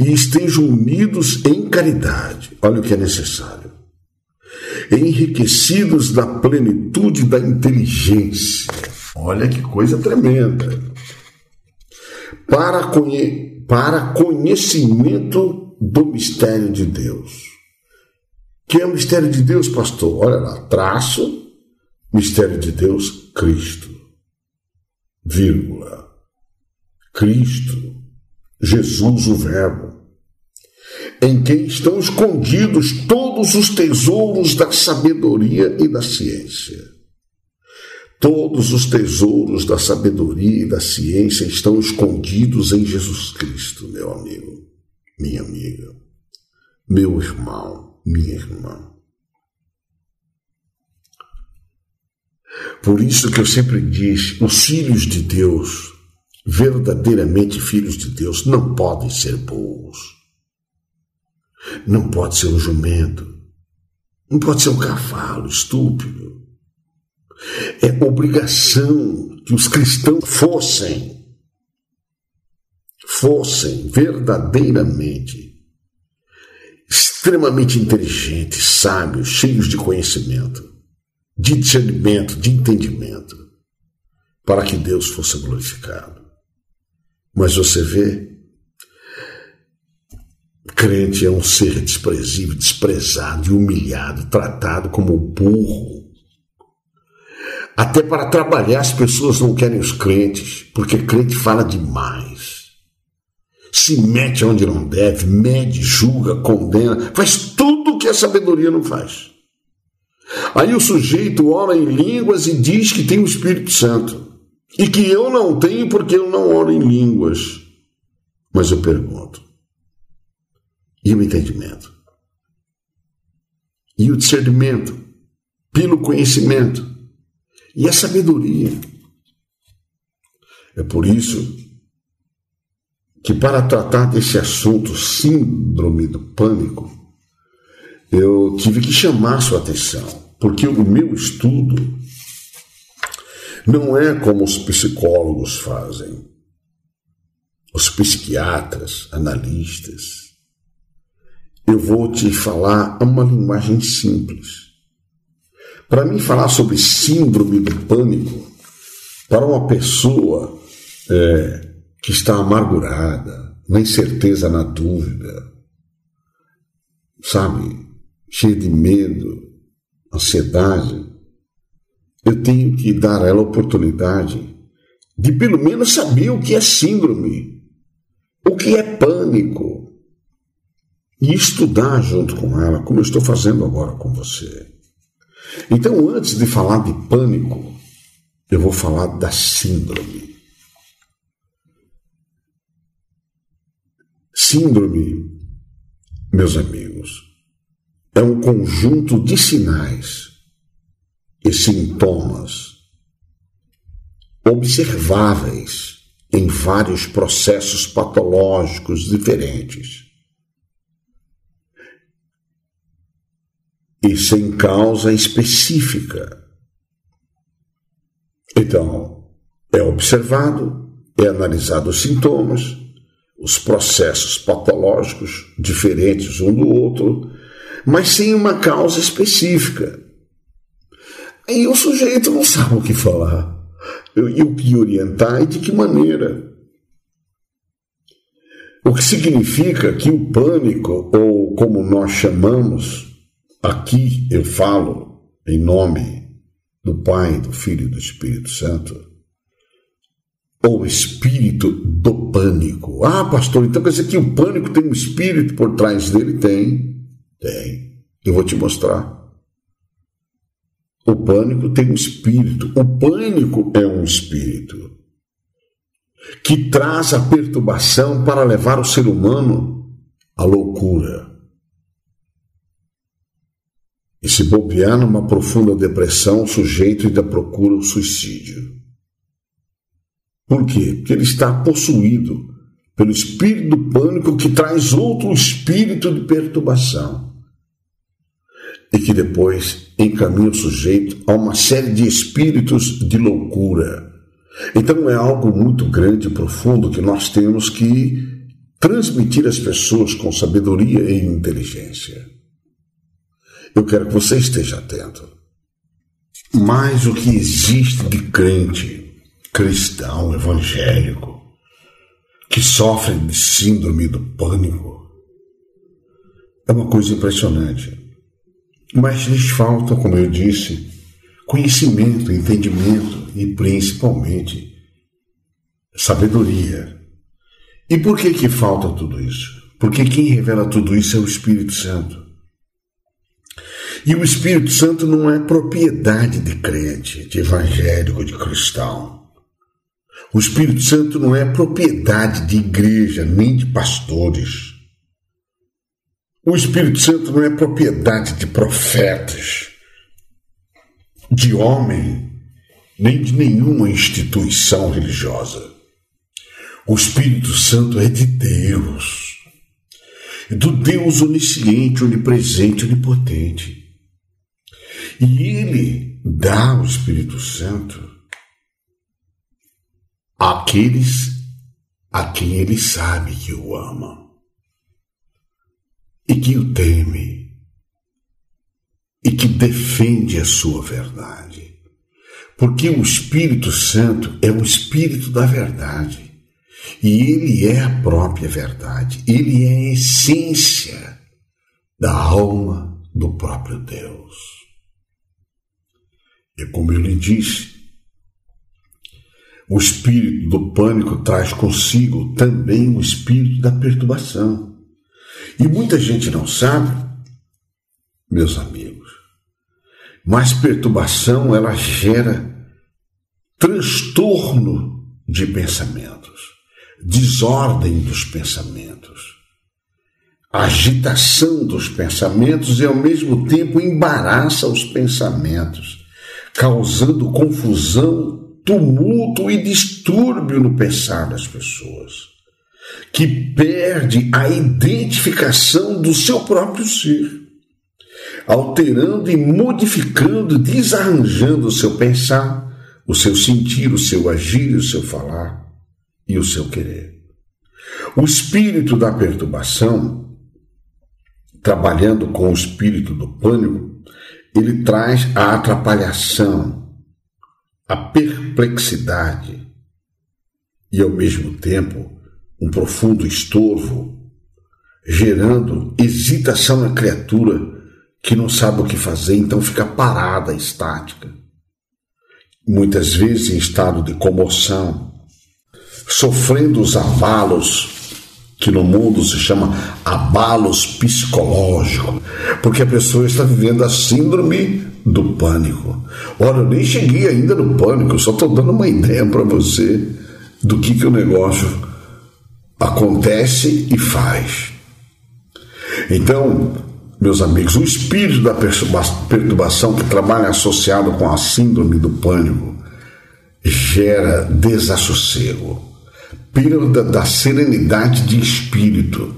e estejam unidos em caridade. Olha o que é necessário. Enriquecidos da plenitude da inteligência. Olha que coisa tremenda. Para, conhe para conhecimento do mistério de Deus. Que é o mistério de Deus, pastor? Olha lá, traço, mistério de Deus, Cristo. Vírgula. Cristo Jesus, o Verbo, em quem estão escondidos todos os tesouros da sabedoria e da ciência. Todos os tesouros da sabedoria e da ciência estão escondidos em Jesus Cristo, meu amigo, minha amiga, meu irmão, minha irmã. Por isso que eu sempre diz, os filhos de Deus verdadeiramente filhos de Deus não podem ser burros. Não pode ser um jumento. Não pode ser um cavalo estúpido. É obrigação que os cristãos fossem, fossem verdadeiramente extremamente inteligentes, sábios, cheios de conhecimento, de discernimento, de entendimento, para que Deus fosse glorificado. Mas você vê, crente é um ser desprezível, desprezado e humilhado, tratado como burro. Até para trabalhar as pessoas não querem os crentes, porque crente fala demais. Se mete onde não deve, mede, julga, condena, faz tudo o que a sabedoria não faz. Aí o sujeito ora em línguas e diz que tem o Espírito Santo. E que eu não tenho porque eu não oro em línguas. Mas eu pergunto: e o entendimento? E o discernimento? Pelo conhecimento? E a sabedoria? É por isso que, para tratar desse assunto, síndrome do pânico, eu tive que chamar sua atenção porque o meu estudo não é como os psicólogos fazem, os psiquiatras, analistas. Eu vou te falar uma linguagem simples. Para mim, falar sobre síndrome do pânico, para uma pessoa é, que está amargurada, na incerteza, na dúvida, sabe, cheia de medo, ansiedade, eu tenho que dar a ela a oportunidade de pelo menos saber o que é síndrome, o que é pânico, e estudar junto com ela, como eu estou fazendo agora com você. Então, antes de falar de pânico, eu vou falar da síndrome. Síndrome, meus amigos, é um conjunto de sinais e sintomas observáveis em vários processos patológicos diferentes. E sem causa específica. Então, é observado, é analisado os sintomas, os processos patológicos diferentes um do outro, mas sem uma causa específica. Aí o sujeito não sabe o que falar, e o que orientar e de que maneira. O que significa que o pânico, ou como nós chamamos, aqui eu falo em nome do Pai, do Filho e do Espírito Santo, ou espírito do pânico. Ah, pastor, então quer dizer que o pânico tem um espírito por trás dele? Tem, tem. Eu vou te mostrar. O pânico tem um espírito. O pânico é um espírito que traz a perturbação para levar o ser humano à loucura. E se bobear numa profunda depressão, o sujeito ainda procura o suicídio. Por quê? Porque ele está possuído pelo espírito do pânico que traz outro espírito de perturbação e que depois encaminha o sujeito a uma série de espíritos de loucura. Então é algo muito grande e profundo que nós temos que transmitir às pessoas com sabedoria e inteligência. Eu quero que você esteja atento. Mas o que existe de crente, cristão, evangélico, que sofre de síndrome do pânico, é uma coisa impressionante. Mas lhes falta, como eu disse, conhecimento, entendimento e principalmente sabedoria. E por que que falta tudo isso? Porque quem revela tudo isso é o Espírito Santo. E o Espírito Santo não é propriedade de crente, de evangélico, de cristão. O Espírito Santo não é propriedade de igreja, nem de pastores. O Espírito Santo não é propriedade de profetas, de homem, nem de nenhuma instituição religiosa. O Espírito Santo é de Deus, do Deus onisciente, onipresente, onipotente. E Ele dá o Espírito Santo àqueles a quem Ele sabe que o ama e que o teme e que defende a sua verdade. Porque o Espírito Santo é o Espírito da verdade. E ele é a própria verdade. Ele é a essência da alma do próprio Deus. E como eu lhe disse, o espírito do pânico traz consigo também o espírito da perturbação. E muita gente não sabe, meus amigos, mas perturbação ela gera transtorno de pensamentos, desordem dos pensamentos, agitação dos pensamentos e ao mesmo tempo embaraça os pensamentos, causando confusão, tumulto e distúrbio no pensar das pessoas que perde a identificação do seu próprio ser. alterando e modificando, desarranjando o seu pensar, o seu sentir, o seu agir, o seu falar e o seu querer. O espírito da perturbação, trabalhando com o espírito do pânico, ele traz a atrapalhação, a perplexidade e, ao mesmo tempo, um profundo estorvo, gerando hesitação na criatura que não sabe o que fazer, então fica parada, estática. Muitas vezes em estado de comoção, sofrendo os abalos que no mundo se chama abalos psicológicos, porque a pessoa está vivendo a síndrome do pânico. Olha, eu nem cheguei ainda no pânico, só estou dando uma ideia para você do que, que o negócio acontece e faz. Então, meus amigos, o espírito da perturbação que trabalha associado com a síndrome do pânico gera desassossego, perda da serenidade de espírito,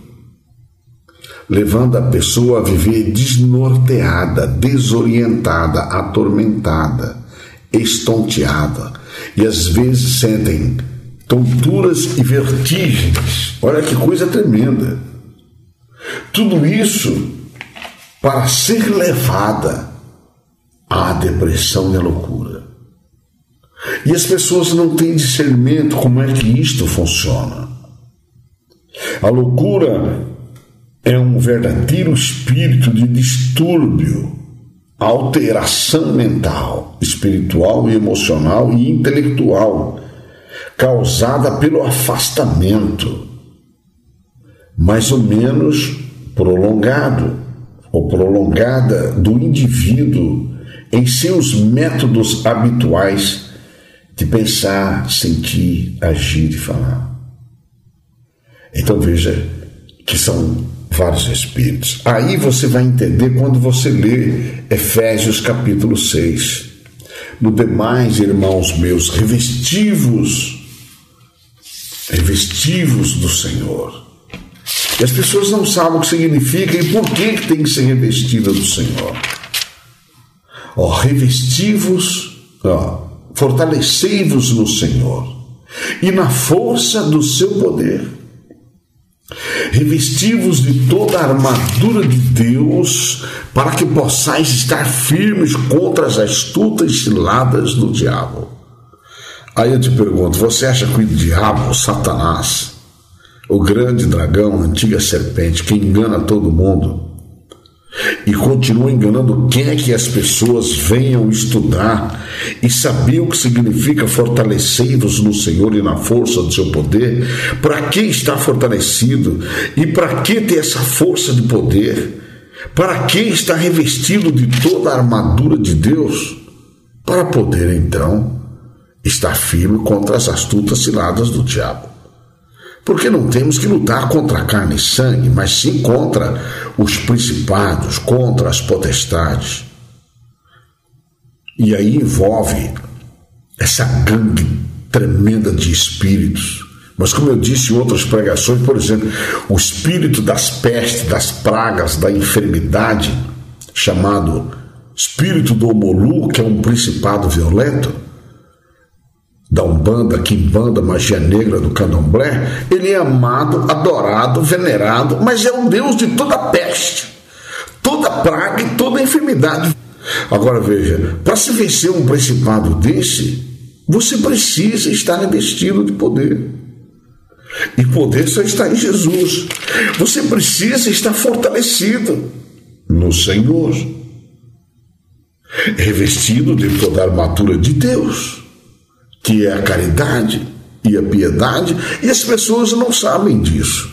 levando a pessoa a viver desnorteada, desorientada, atormentada, estonteada, e às vezes sentem tonturas e vertigens. Olha que coisa tremenda. Tudo isso para ser levada à depressão e à loucura. E as pessoas não têm discernimento como é que isto funciona. A loucura é um verdadeiro espírito de distúrbio, alteração mental, espiritual e emocional e intelectual, causada pelo afastamento, mais ou menos prolongado ou prolongada do indivíduo em seus métodos habituais de pensar, sentir, agir e falar. Então veja que são vários espíritos. Aí você vai entender quando você lê Efésios capítulo 6. No demais, irmãos meus, revestivos, revestivos do Senhor e as pessoas não sabem o que significa e por que, tem que ser revestida do Senhor. Ó, revestivos, ó, fortalecei-vos no Senhor e na força do seu poder. Revestivos de toda a armadura de Deus, para que possais estar firmes contra as astutas ciladas do diabo. Aí eu te pergunto: você acha que o diabo, Satanás, o grande dragão, a antiga serpente, que engana todo mundo e continua enganando, quer que as pessoas venham estudar e saber o que significa fortalecei-vos no Senhor e na força do seu poder. Para que está fortalecido e para que ter essa força de poder? Para que está revestido de toda a armadura de Deus? Para poder então estar firme contra as astutas ciladas do diabo. Porque não temos que lutar contra carne e sangue, mas sim contra os principados, contra as potestades. E aí envolve essa gangue tremenda de espíritos. Mas, como eu disse em outras pregações, por exemplo, o espírito das pestes, das pragas, da enfermidade, chamado espírito do Omolu, que é um principado violento, da Umbanda, Quimbanda, magia negra do candomblé, ele é amado, adorado, venerado, mas é um Deus de toda peste, toda praga e toda enfermidade. Agora veja, para se vencer um principado desse, você precisa estar revestido de poder. E poder só está em Jesus. Você precisa estar fortalecido no Senhor, revestido de toda a armadura de Deus que é a caridade e a piedade, e as pessoas não sabem disso.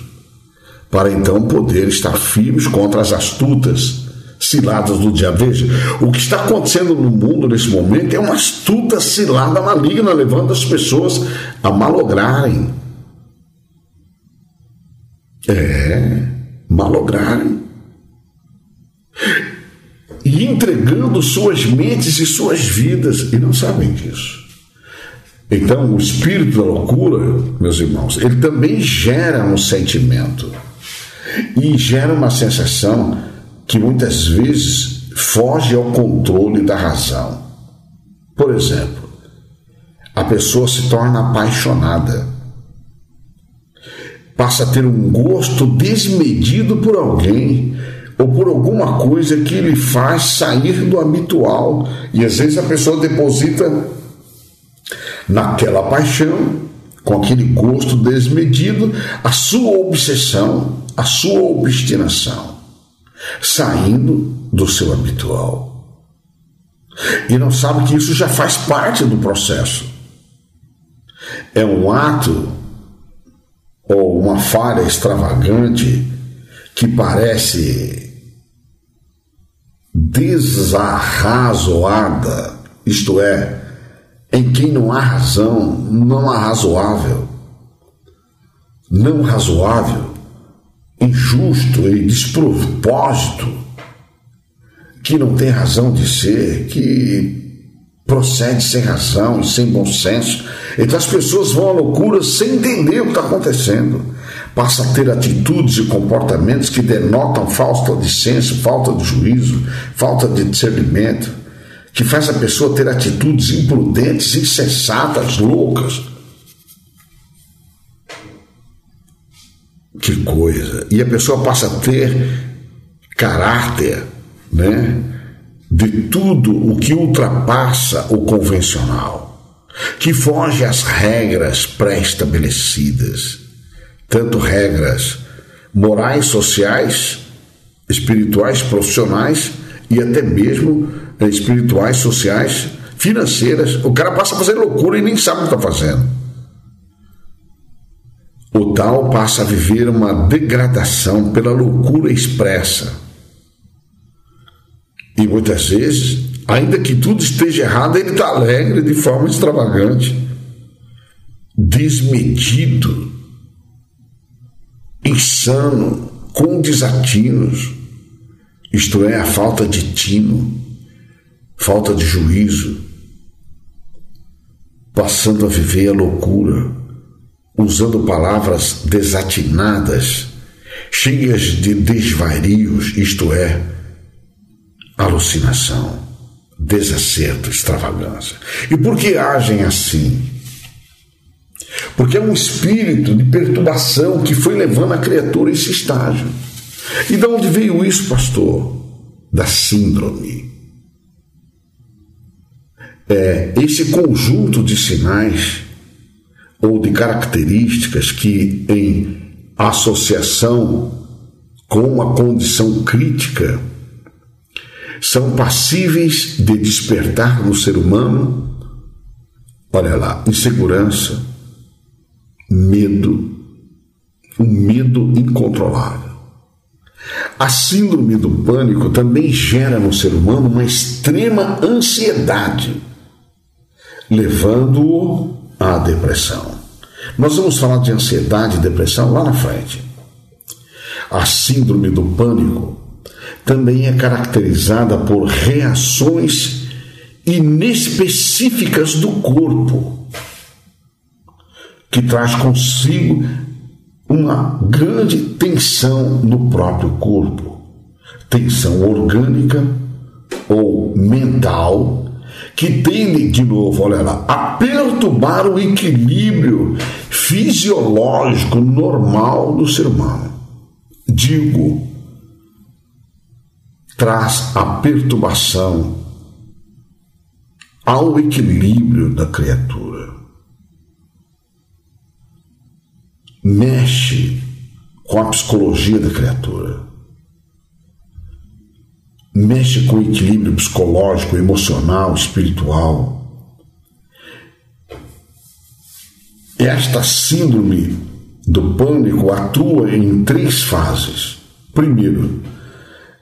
Para então poder estar firmes contra as astutas ciladas do diabo. Veja, o que está acontecendo no mundo nesse momento é uma astuta cilada maligna, levando as pessoas a malograrem. É, malograrem. E entregando suas mentes e suas vidas, e não sabem disso. Então, o espírito da loucura, meus irmãos, ele também gera um sentimento. E gera uma sensação que muitas vezes foge ao controle da razão. Por exemplo, a pessoa se torna apaixonada, passa a ter um gosto desmedido por alguém ou por alguma coisa que lhe faz sair do habitual, e às vezes a pessoa deposita naquela paixão, com aquele gosto desmedido, a sua obsessão, a sua obstinação, saindo do seu habitual. E não sabe que isso já faz parte do processo. É um ato ou uma falha extravagante que parece desarrazoada, isto é, em quem não há razão, não há razoável, não razoável, injusto e despropósito, que não tem razão de ser, que procede sem razão e sem bom senso. Então as pessoas vão à loucura sem entender o que está acontecendo. Passa a ter atitudes e comportamentos que denotam falta de senso, falta de juízo, falta de discernimento que faz a pessoa ter atitudes imprudentes, insensatas, loucas. Que coisa! E a pessoa passa a ter caráter, né? De tudo o que ultrapassa o convencional, que foge às regras pré-estabelecidas, tanto regras morais, sociais, espirituais, profissionais e até mesmo espirituais, sociais, financeiras. O cara passa a fazer loucura e nem sabe o que está fazendo. O tal passa a viver uma degradação pela loucura expressa. E muitas vezes, ainda que tudo esteja errado, ele está alegre de forma extravagante, desmedido, insano, com desatinos, isto é, a falta de tino falta de juízo, passando a viver a loucura, usando palavras desatinadas, cheias de desvarios, isto é, alucinação, desacerto, extravagância. E por que agem assim? Porque é um espírito de perturbação que foi levando a criatura a esse estágio. E de onde veio isso, pastor? Da síndrome é, esse conjunto de sinais ou de características que, em associação com uma condição crítica, são passíveis de despertar no ser humano, olha lá, insegurança, medo, um medo incontrolável. A síndrome do pânico também gera no ser humano uma extrema ansiedade levando-o à depressão. Nós vamos falar de ansiedade e depressão lá na frente. A síndrome do pânico também é caracterizada por reações inespecíficas do corpo, que traz consigo uma grande tensão no próprio corpo, tensão orgânica ou mental que tendem, de novo, olha lá, a perturbar o equilíbrio fisiológico normal do ser humano. Digo, traz a perturbação ao equilíbrio da criatura. Mexe com a psicologia da criatura mexe com o equilíbrio psicológico, emocional, espiritual. Esta síndrome do pânico atua em três fases. Primeiro,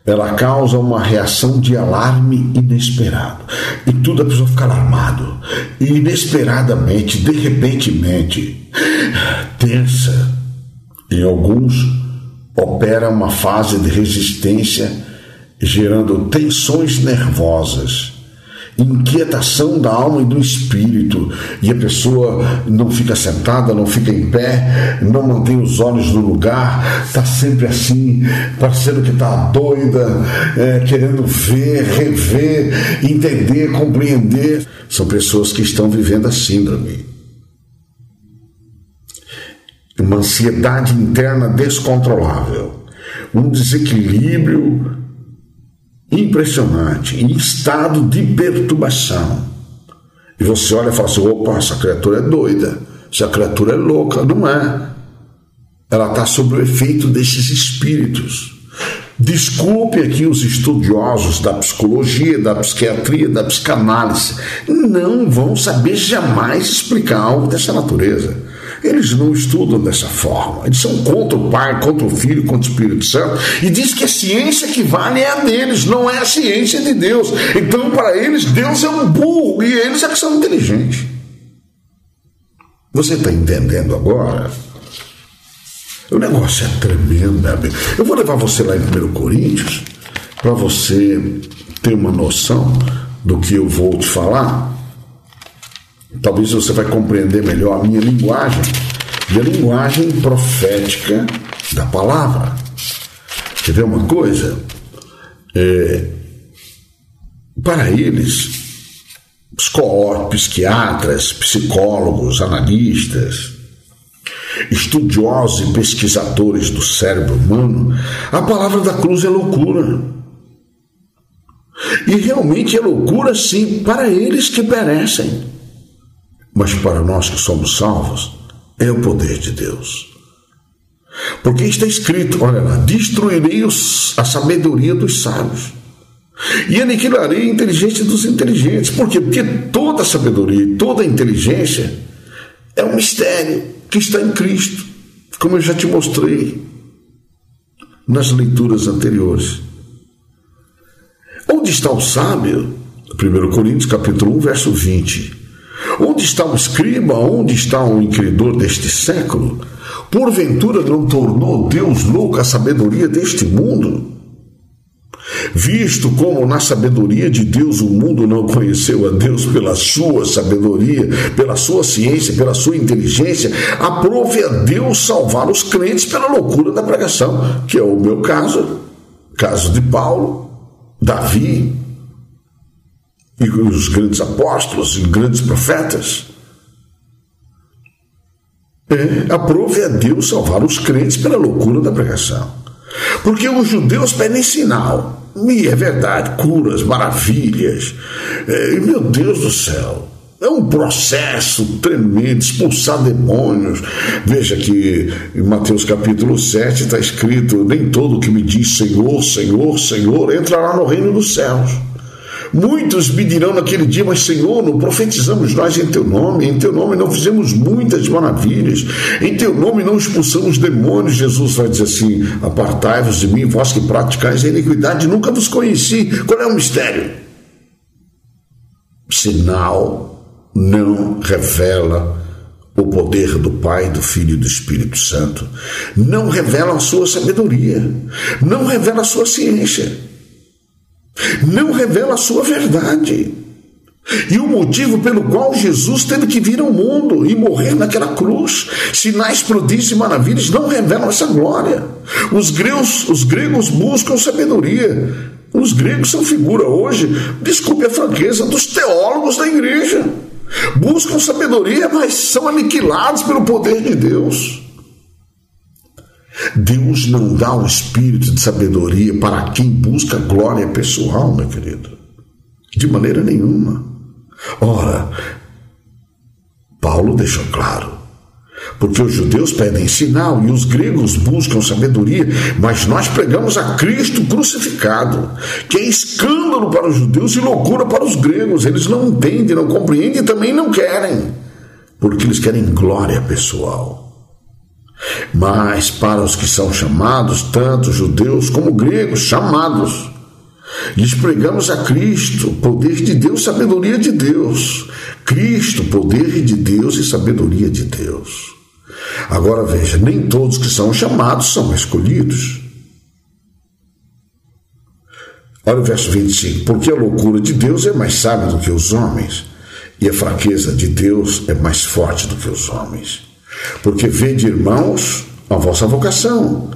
ela causa uma reação de alarme inesperado. E tudo a pessoa fica alarmado. E inesperadamente, de repentemente, tensa. Em alguns, opera uma fase de resistência gerando tensões nervosas inquietação da alma e do espírito, e a pessoa não fica sentada, não fica em pé, não mantém os olhos no lugar, está sempre assim, parecendo que está doida, é, querendo ver, rever, entender, compreender. São pessoas que estão vivendo a síndrome. Uma ansiedade interna descontrolável, um desequilíbrio impressionante, em estado de perturbação. E você olha e fala assim: opa, essa criatura é doida, essa criatura é louca. Não é. Ela está sob o efeito desses espíritos. Desculpe aqui os estudiosos da psicologia, da psiquiatria, da psicanálise. Não vão saber jamais explicar algo dessa natureza. Eles não estudam dessa forma. Eles são contra o Pai, contra o Filho, contra o Espírito Santo. E diz que a ciência que vale é a deles, não é a ciência de Deus. Então, para eles, Deus é um burro e eles é que são inteligentes. Você está entendendo agora? O negócio é tremendo, amigo. Eu vou levar você lá em 1 Coríntios para você ter uma noção do que eu vou te falar. Talvez você vai compreender melhor a minha linguagem e a linguagem profética da palavra. Quer ver uma coisa? É, para eles, psiquiatras, psicólogos, analistas, estudiosos e pesquisadores do cérebro humano, a palavra da cruz é loucura. E realmente é loucura, sim, para eles que perecem. Mas para nós que somos salvos, é o poder de Deus. Porque está escrito, olha lá, destruirei os, a sabedoria dos sábios e aniquilarei a inteligência dos inteligentes. Por quê? Porque toda sabedoria e toda inteligência é um mistério que está em Cristo, como eu já te mostrei nas leituras anteriores. Onde está o sábio? 1 Coríntios capítulo 1, verso 20. Onde está o escriba? Onde está o incredor deste século? Porventura não tornou Deus louca a sabedoria deste mundo? Visto como na sabedoria de Deus o mundo não conheceu a Deus pela sua sabedoria, pela sua ciência, pela sua inteligência, aprove a Deus salvar os crentes pela loucura da pregação, que é o meu caso, caso de Paulo, Davi, e os grandes apóstolos e grandes profetas. É, aprove a Deus salvar os crentes pela loucura da pregação. Porque os judeus pedem sinal. E é verdade, curas, maravilhas. É, meu Deus do céu. É um processo tremendo, expulsar demônios. Veja que em Mateus capítulo 7 está escrito: Nem todo que me diz Senhor, Senhor, Senhor entrará no reino dos céus. Muitos me dirão naquele dia, mas Senhor, não profetizamos nós em teu nome, em teu nome não fizemos muitas maravilhas, em teu nome não expulsamos demônios. Jesus vai dizer assim: Apartai-vos de mim, vós que praticais a iniquidade, nunca vos conheci. Qual é o mistério? Sinal não revela o poder do Pai, do Filho e do Espírito Santo. Não revela a sua sabedoria, não revela a sua ciência não revela a sua verdade. E o motivo pelo qual Jesus teve que vir ao mundo e morrer naquela cruz, sinais, prodígios e maravilhas não revelam essa glória. Os gregos, os gregos buscam sabedoria. Os gregos são figura hoje, desculpe a franqueza, dos teólogos da igreja. Buscam sabedoria, mas são aniquilados pelo poder de Deus. Deus não dá o espírito de sabedoria para quem busca glória pessoal, meu querido. De maneira nenhuma. Ora, Paulo deixou claro. Porque os judeus pedem sinal e os gregos buscam sabedoria, mas nós pregamos a Cristo crucificado, que é escândalo para os judeus e loucura para os gregos. Eles não entendem, não compreendem e também não querem, porque eles querem glória pessoal. Mas para os que são chamados, tanto judeus como gregos, chamados, lhes pregamos a Cristo, poder de Deus, sabedoria de Deus. Cristo, poder de Deus e sabedoria de Deus. Agora veja, nem todos que são chamados são escolhidos. Olha o verso 25: Porque a loucura de Deus é mais sábia do que os homens, e a fraqueza de Deus é mais forte do que os homens. Porque vede, irmãos, a vossa vocação,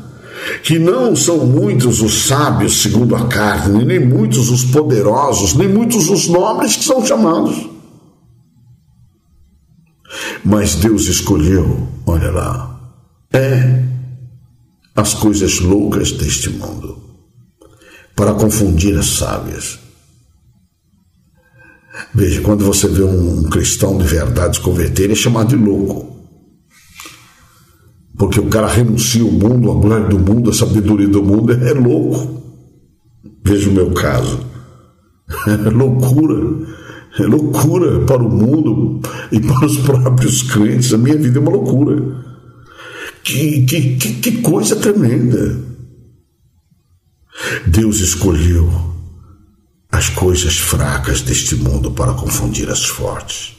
que não são muitos os sábios segundo a carne, nem muitos os poderosos, nem muitos os nobres que são chamados. Mas Deus escolheu, olha lá, é as coisas loucas deste mundo para confundir as sábias. Veja, quando você vê um cristão de verdade se converter, ele é chamado de louco. Porque o cara renuncia ao mundo, a glória do mundo, a sabedoria do mundo, é louco. Veja o meu caso. É loucura. É loucura para o mundo e para os próprios crentes. A minha vida é uma loucura. Que, que, que, que coisa tremenda. Deus escolheu as coisas fracas deste mundo para confundir as fortes.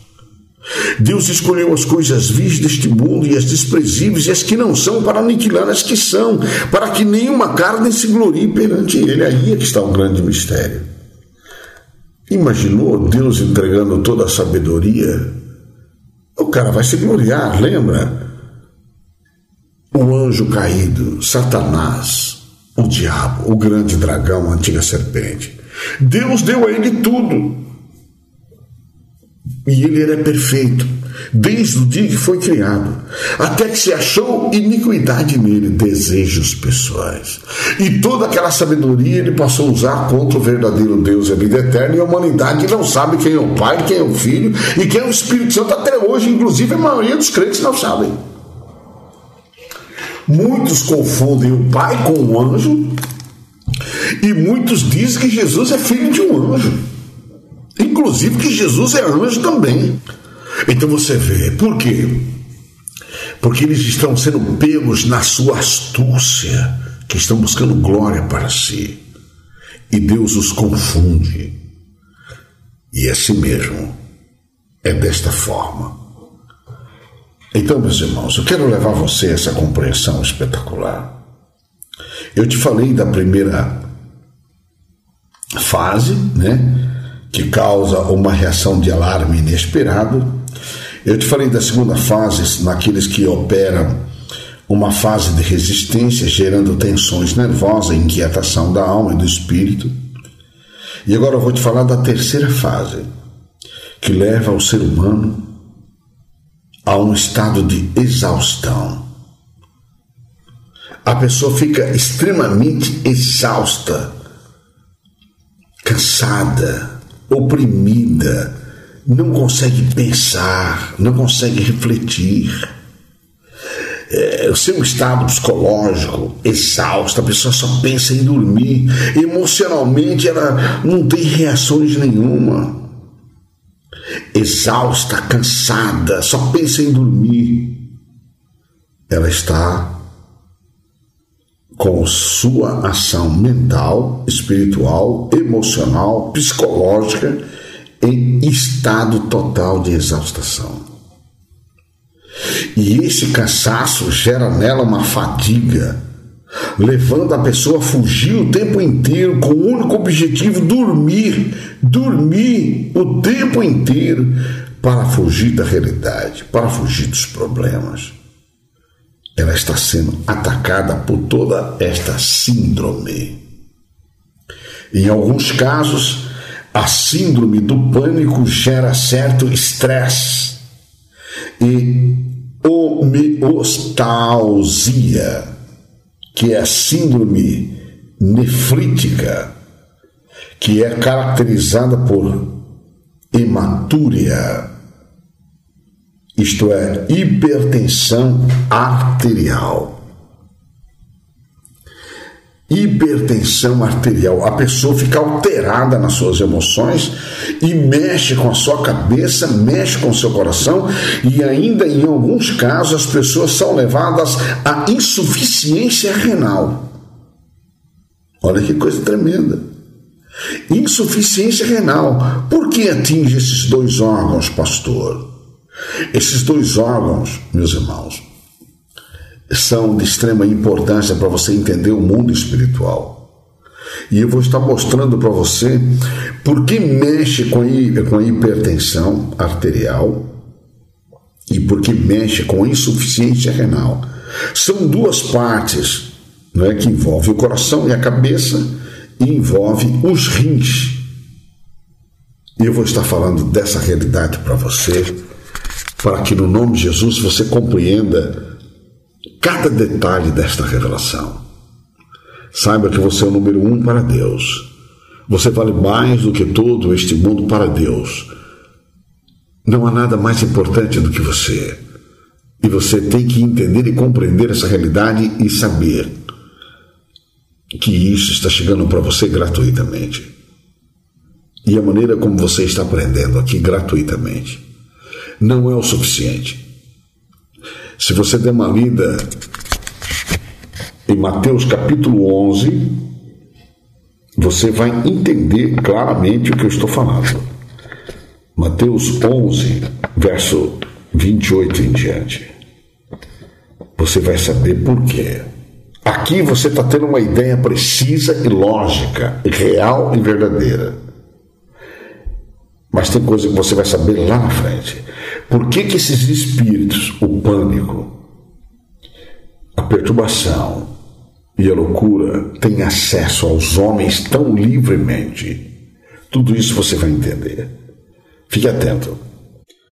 Deus escolheu as coisas vis deste mundo e as desprezíveis e as que não são para aniquilar as que são, para que nenhuma carne se glorie perante Ele. Aí é que está o grande mistério. Imaginou Deus entregando toda a sabedoria? O cara vai se gloriar, lembra? O anjo caído, Satanás, o diabo, o grande dragão, a antiga serpente. Deus deu a ele tudo. E ele era perfeito, desde o dia que foi criado, até que se achou iniquidade nele, desejos pessoais. E toda aquela sabedoria ele passou a usar contra o verdadeiro Deus, a vida eterna, e a humanidade não sabe quem é o Pai, quem é o Filho e quem é o Espírito Santo até hoje, inclusive a maioria dos crentes não sabem. Muitos confundem o Pai com o anjo, e muitos dizem que Jesus é filho de um anjo. Inclusive que Jesus é anjo também. Então você vê, por quê? Porque eles estão sendo pegos na sua astúcia, que estão buscando glória para si. E Deus os confunde. E é assim mesmo. É desta forma. Então, meus irmãos, eu quero levar você a essa compreensão espetacular. Eu te falei da primeira fase, né? Que causa uma reação de alarme inesperado. Eu te falei da segunda fase, naqueles que operam uma fase de resistência, gerando tensões nervosas, inquietação da alma e do espírito. E agora eu vou te falar da terceira fase, que leva o ser humano a um estado de exaustão. A pessoa fica extremamente exausta, cansada, oprimida, não consegue pensar, não consegue refletir. É, o seu estado psicológico exausto, a pessoa só pensa em dormir, emocionalmente ela não tem reações nenhuma. Exausta, cansada, só pensa em dormir. Ela está com sua ação mental, espiritual, emocional, psicológica em estado total de exaustação. E esse cansaço gera nela uma fadiga, levando a pessoa a fugir o tempo inteiro com o único objetivo dormir, dormir o tempo inteiro para fugir da realidade, para fugir dos problemas ela está sendo atacada por toda esta síndrome. Em alguns casos, a síndrome do pânico gera certo estresse e homeostasia, que é a síndrome nefrítica, que é caracterizada por hematúria isto é, hipertensão arterial. Hipertensão arterial. A pessoa fica alterada nas suas emoções e mexe com a sua cabeça, mexe com o seu coração, e ainda em alguns casos as pessoas são levadas à insuficiência renal. Olha que coisa tremenda. Insuficiência renal. Por que atinge esses dois órgãos, pastor? Esses dois órgãos, meus irmãos, são de extrema importância para você entender o mundo espiritual. E eu vou estar mostrando para você por que mexe com a, hipertensão arterial e por que mexe com a insuficiência renal. São duas partes né, que envolvem o coração e a cabeça e envolve os rins. E eu vou estar falando dessa realidade para você, para que no nome de Jesus você compreenda cada detalhe desta revelação. Saiba que você é o número um para Deus. Você vale mais do que todo este mundo para Deus. Não há nada mais importante do que você. E você tem que entender e compreender essa realidade e saber que isso está chegando para você gratuitamente. E a maneira como você está aprendendo aqui gratuitamente não é o suficiente. Se você der uma lida em Mateus capítulo 11, você vai entender claramente o que eu estou falando. Mateus 11, verso 28 em diante. Você vai saber por quê. Aqui você está tendo uma ideia precisa e lógica, real e verdadeira. Mas tem coisa que você vai saber lá na frente. Por que, que esses espíritos, o pânico, a perturbação e a loucura têm acesso aos homens tão livremente? Tudo isso você vai entender. Fique atento.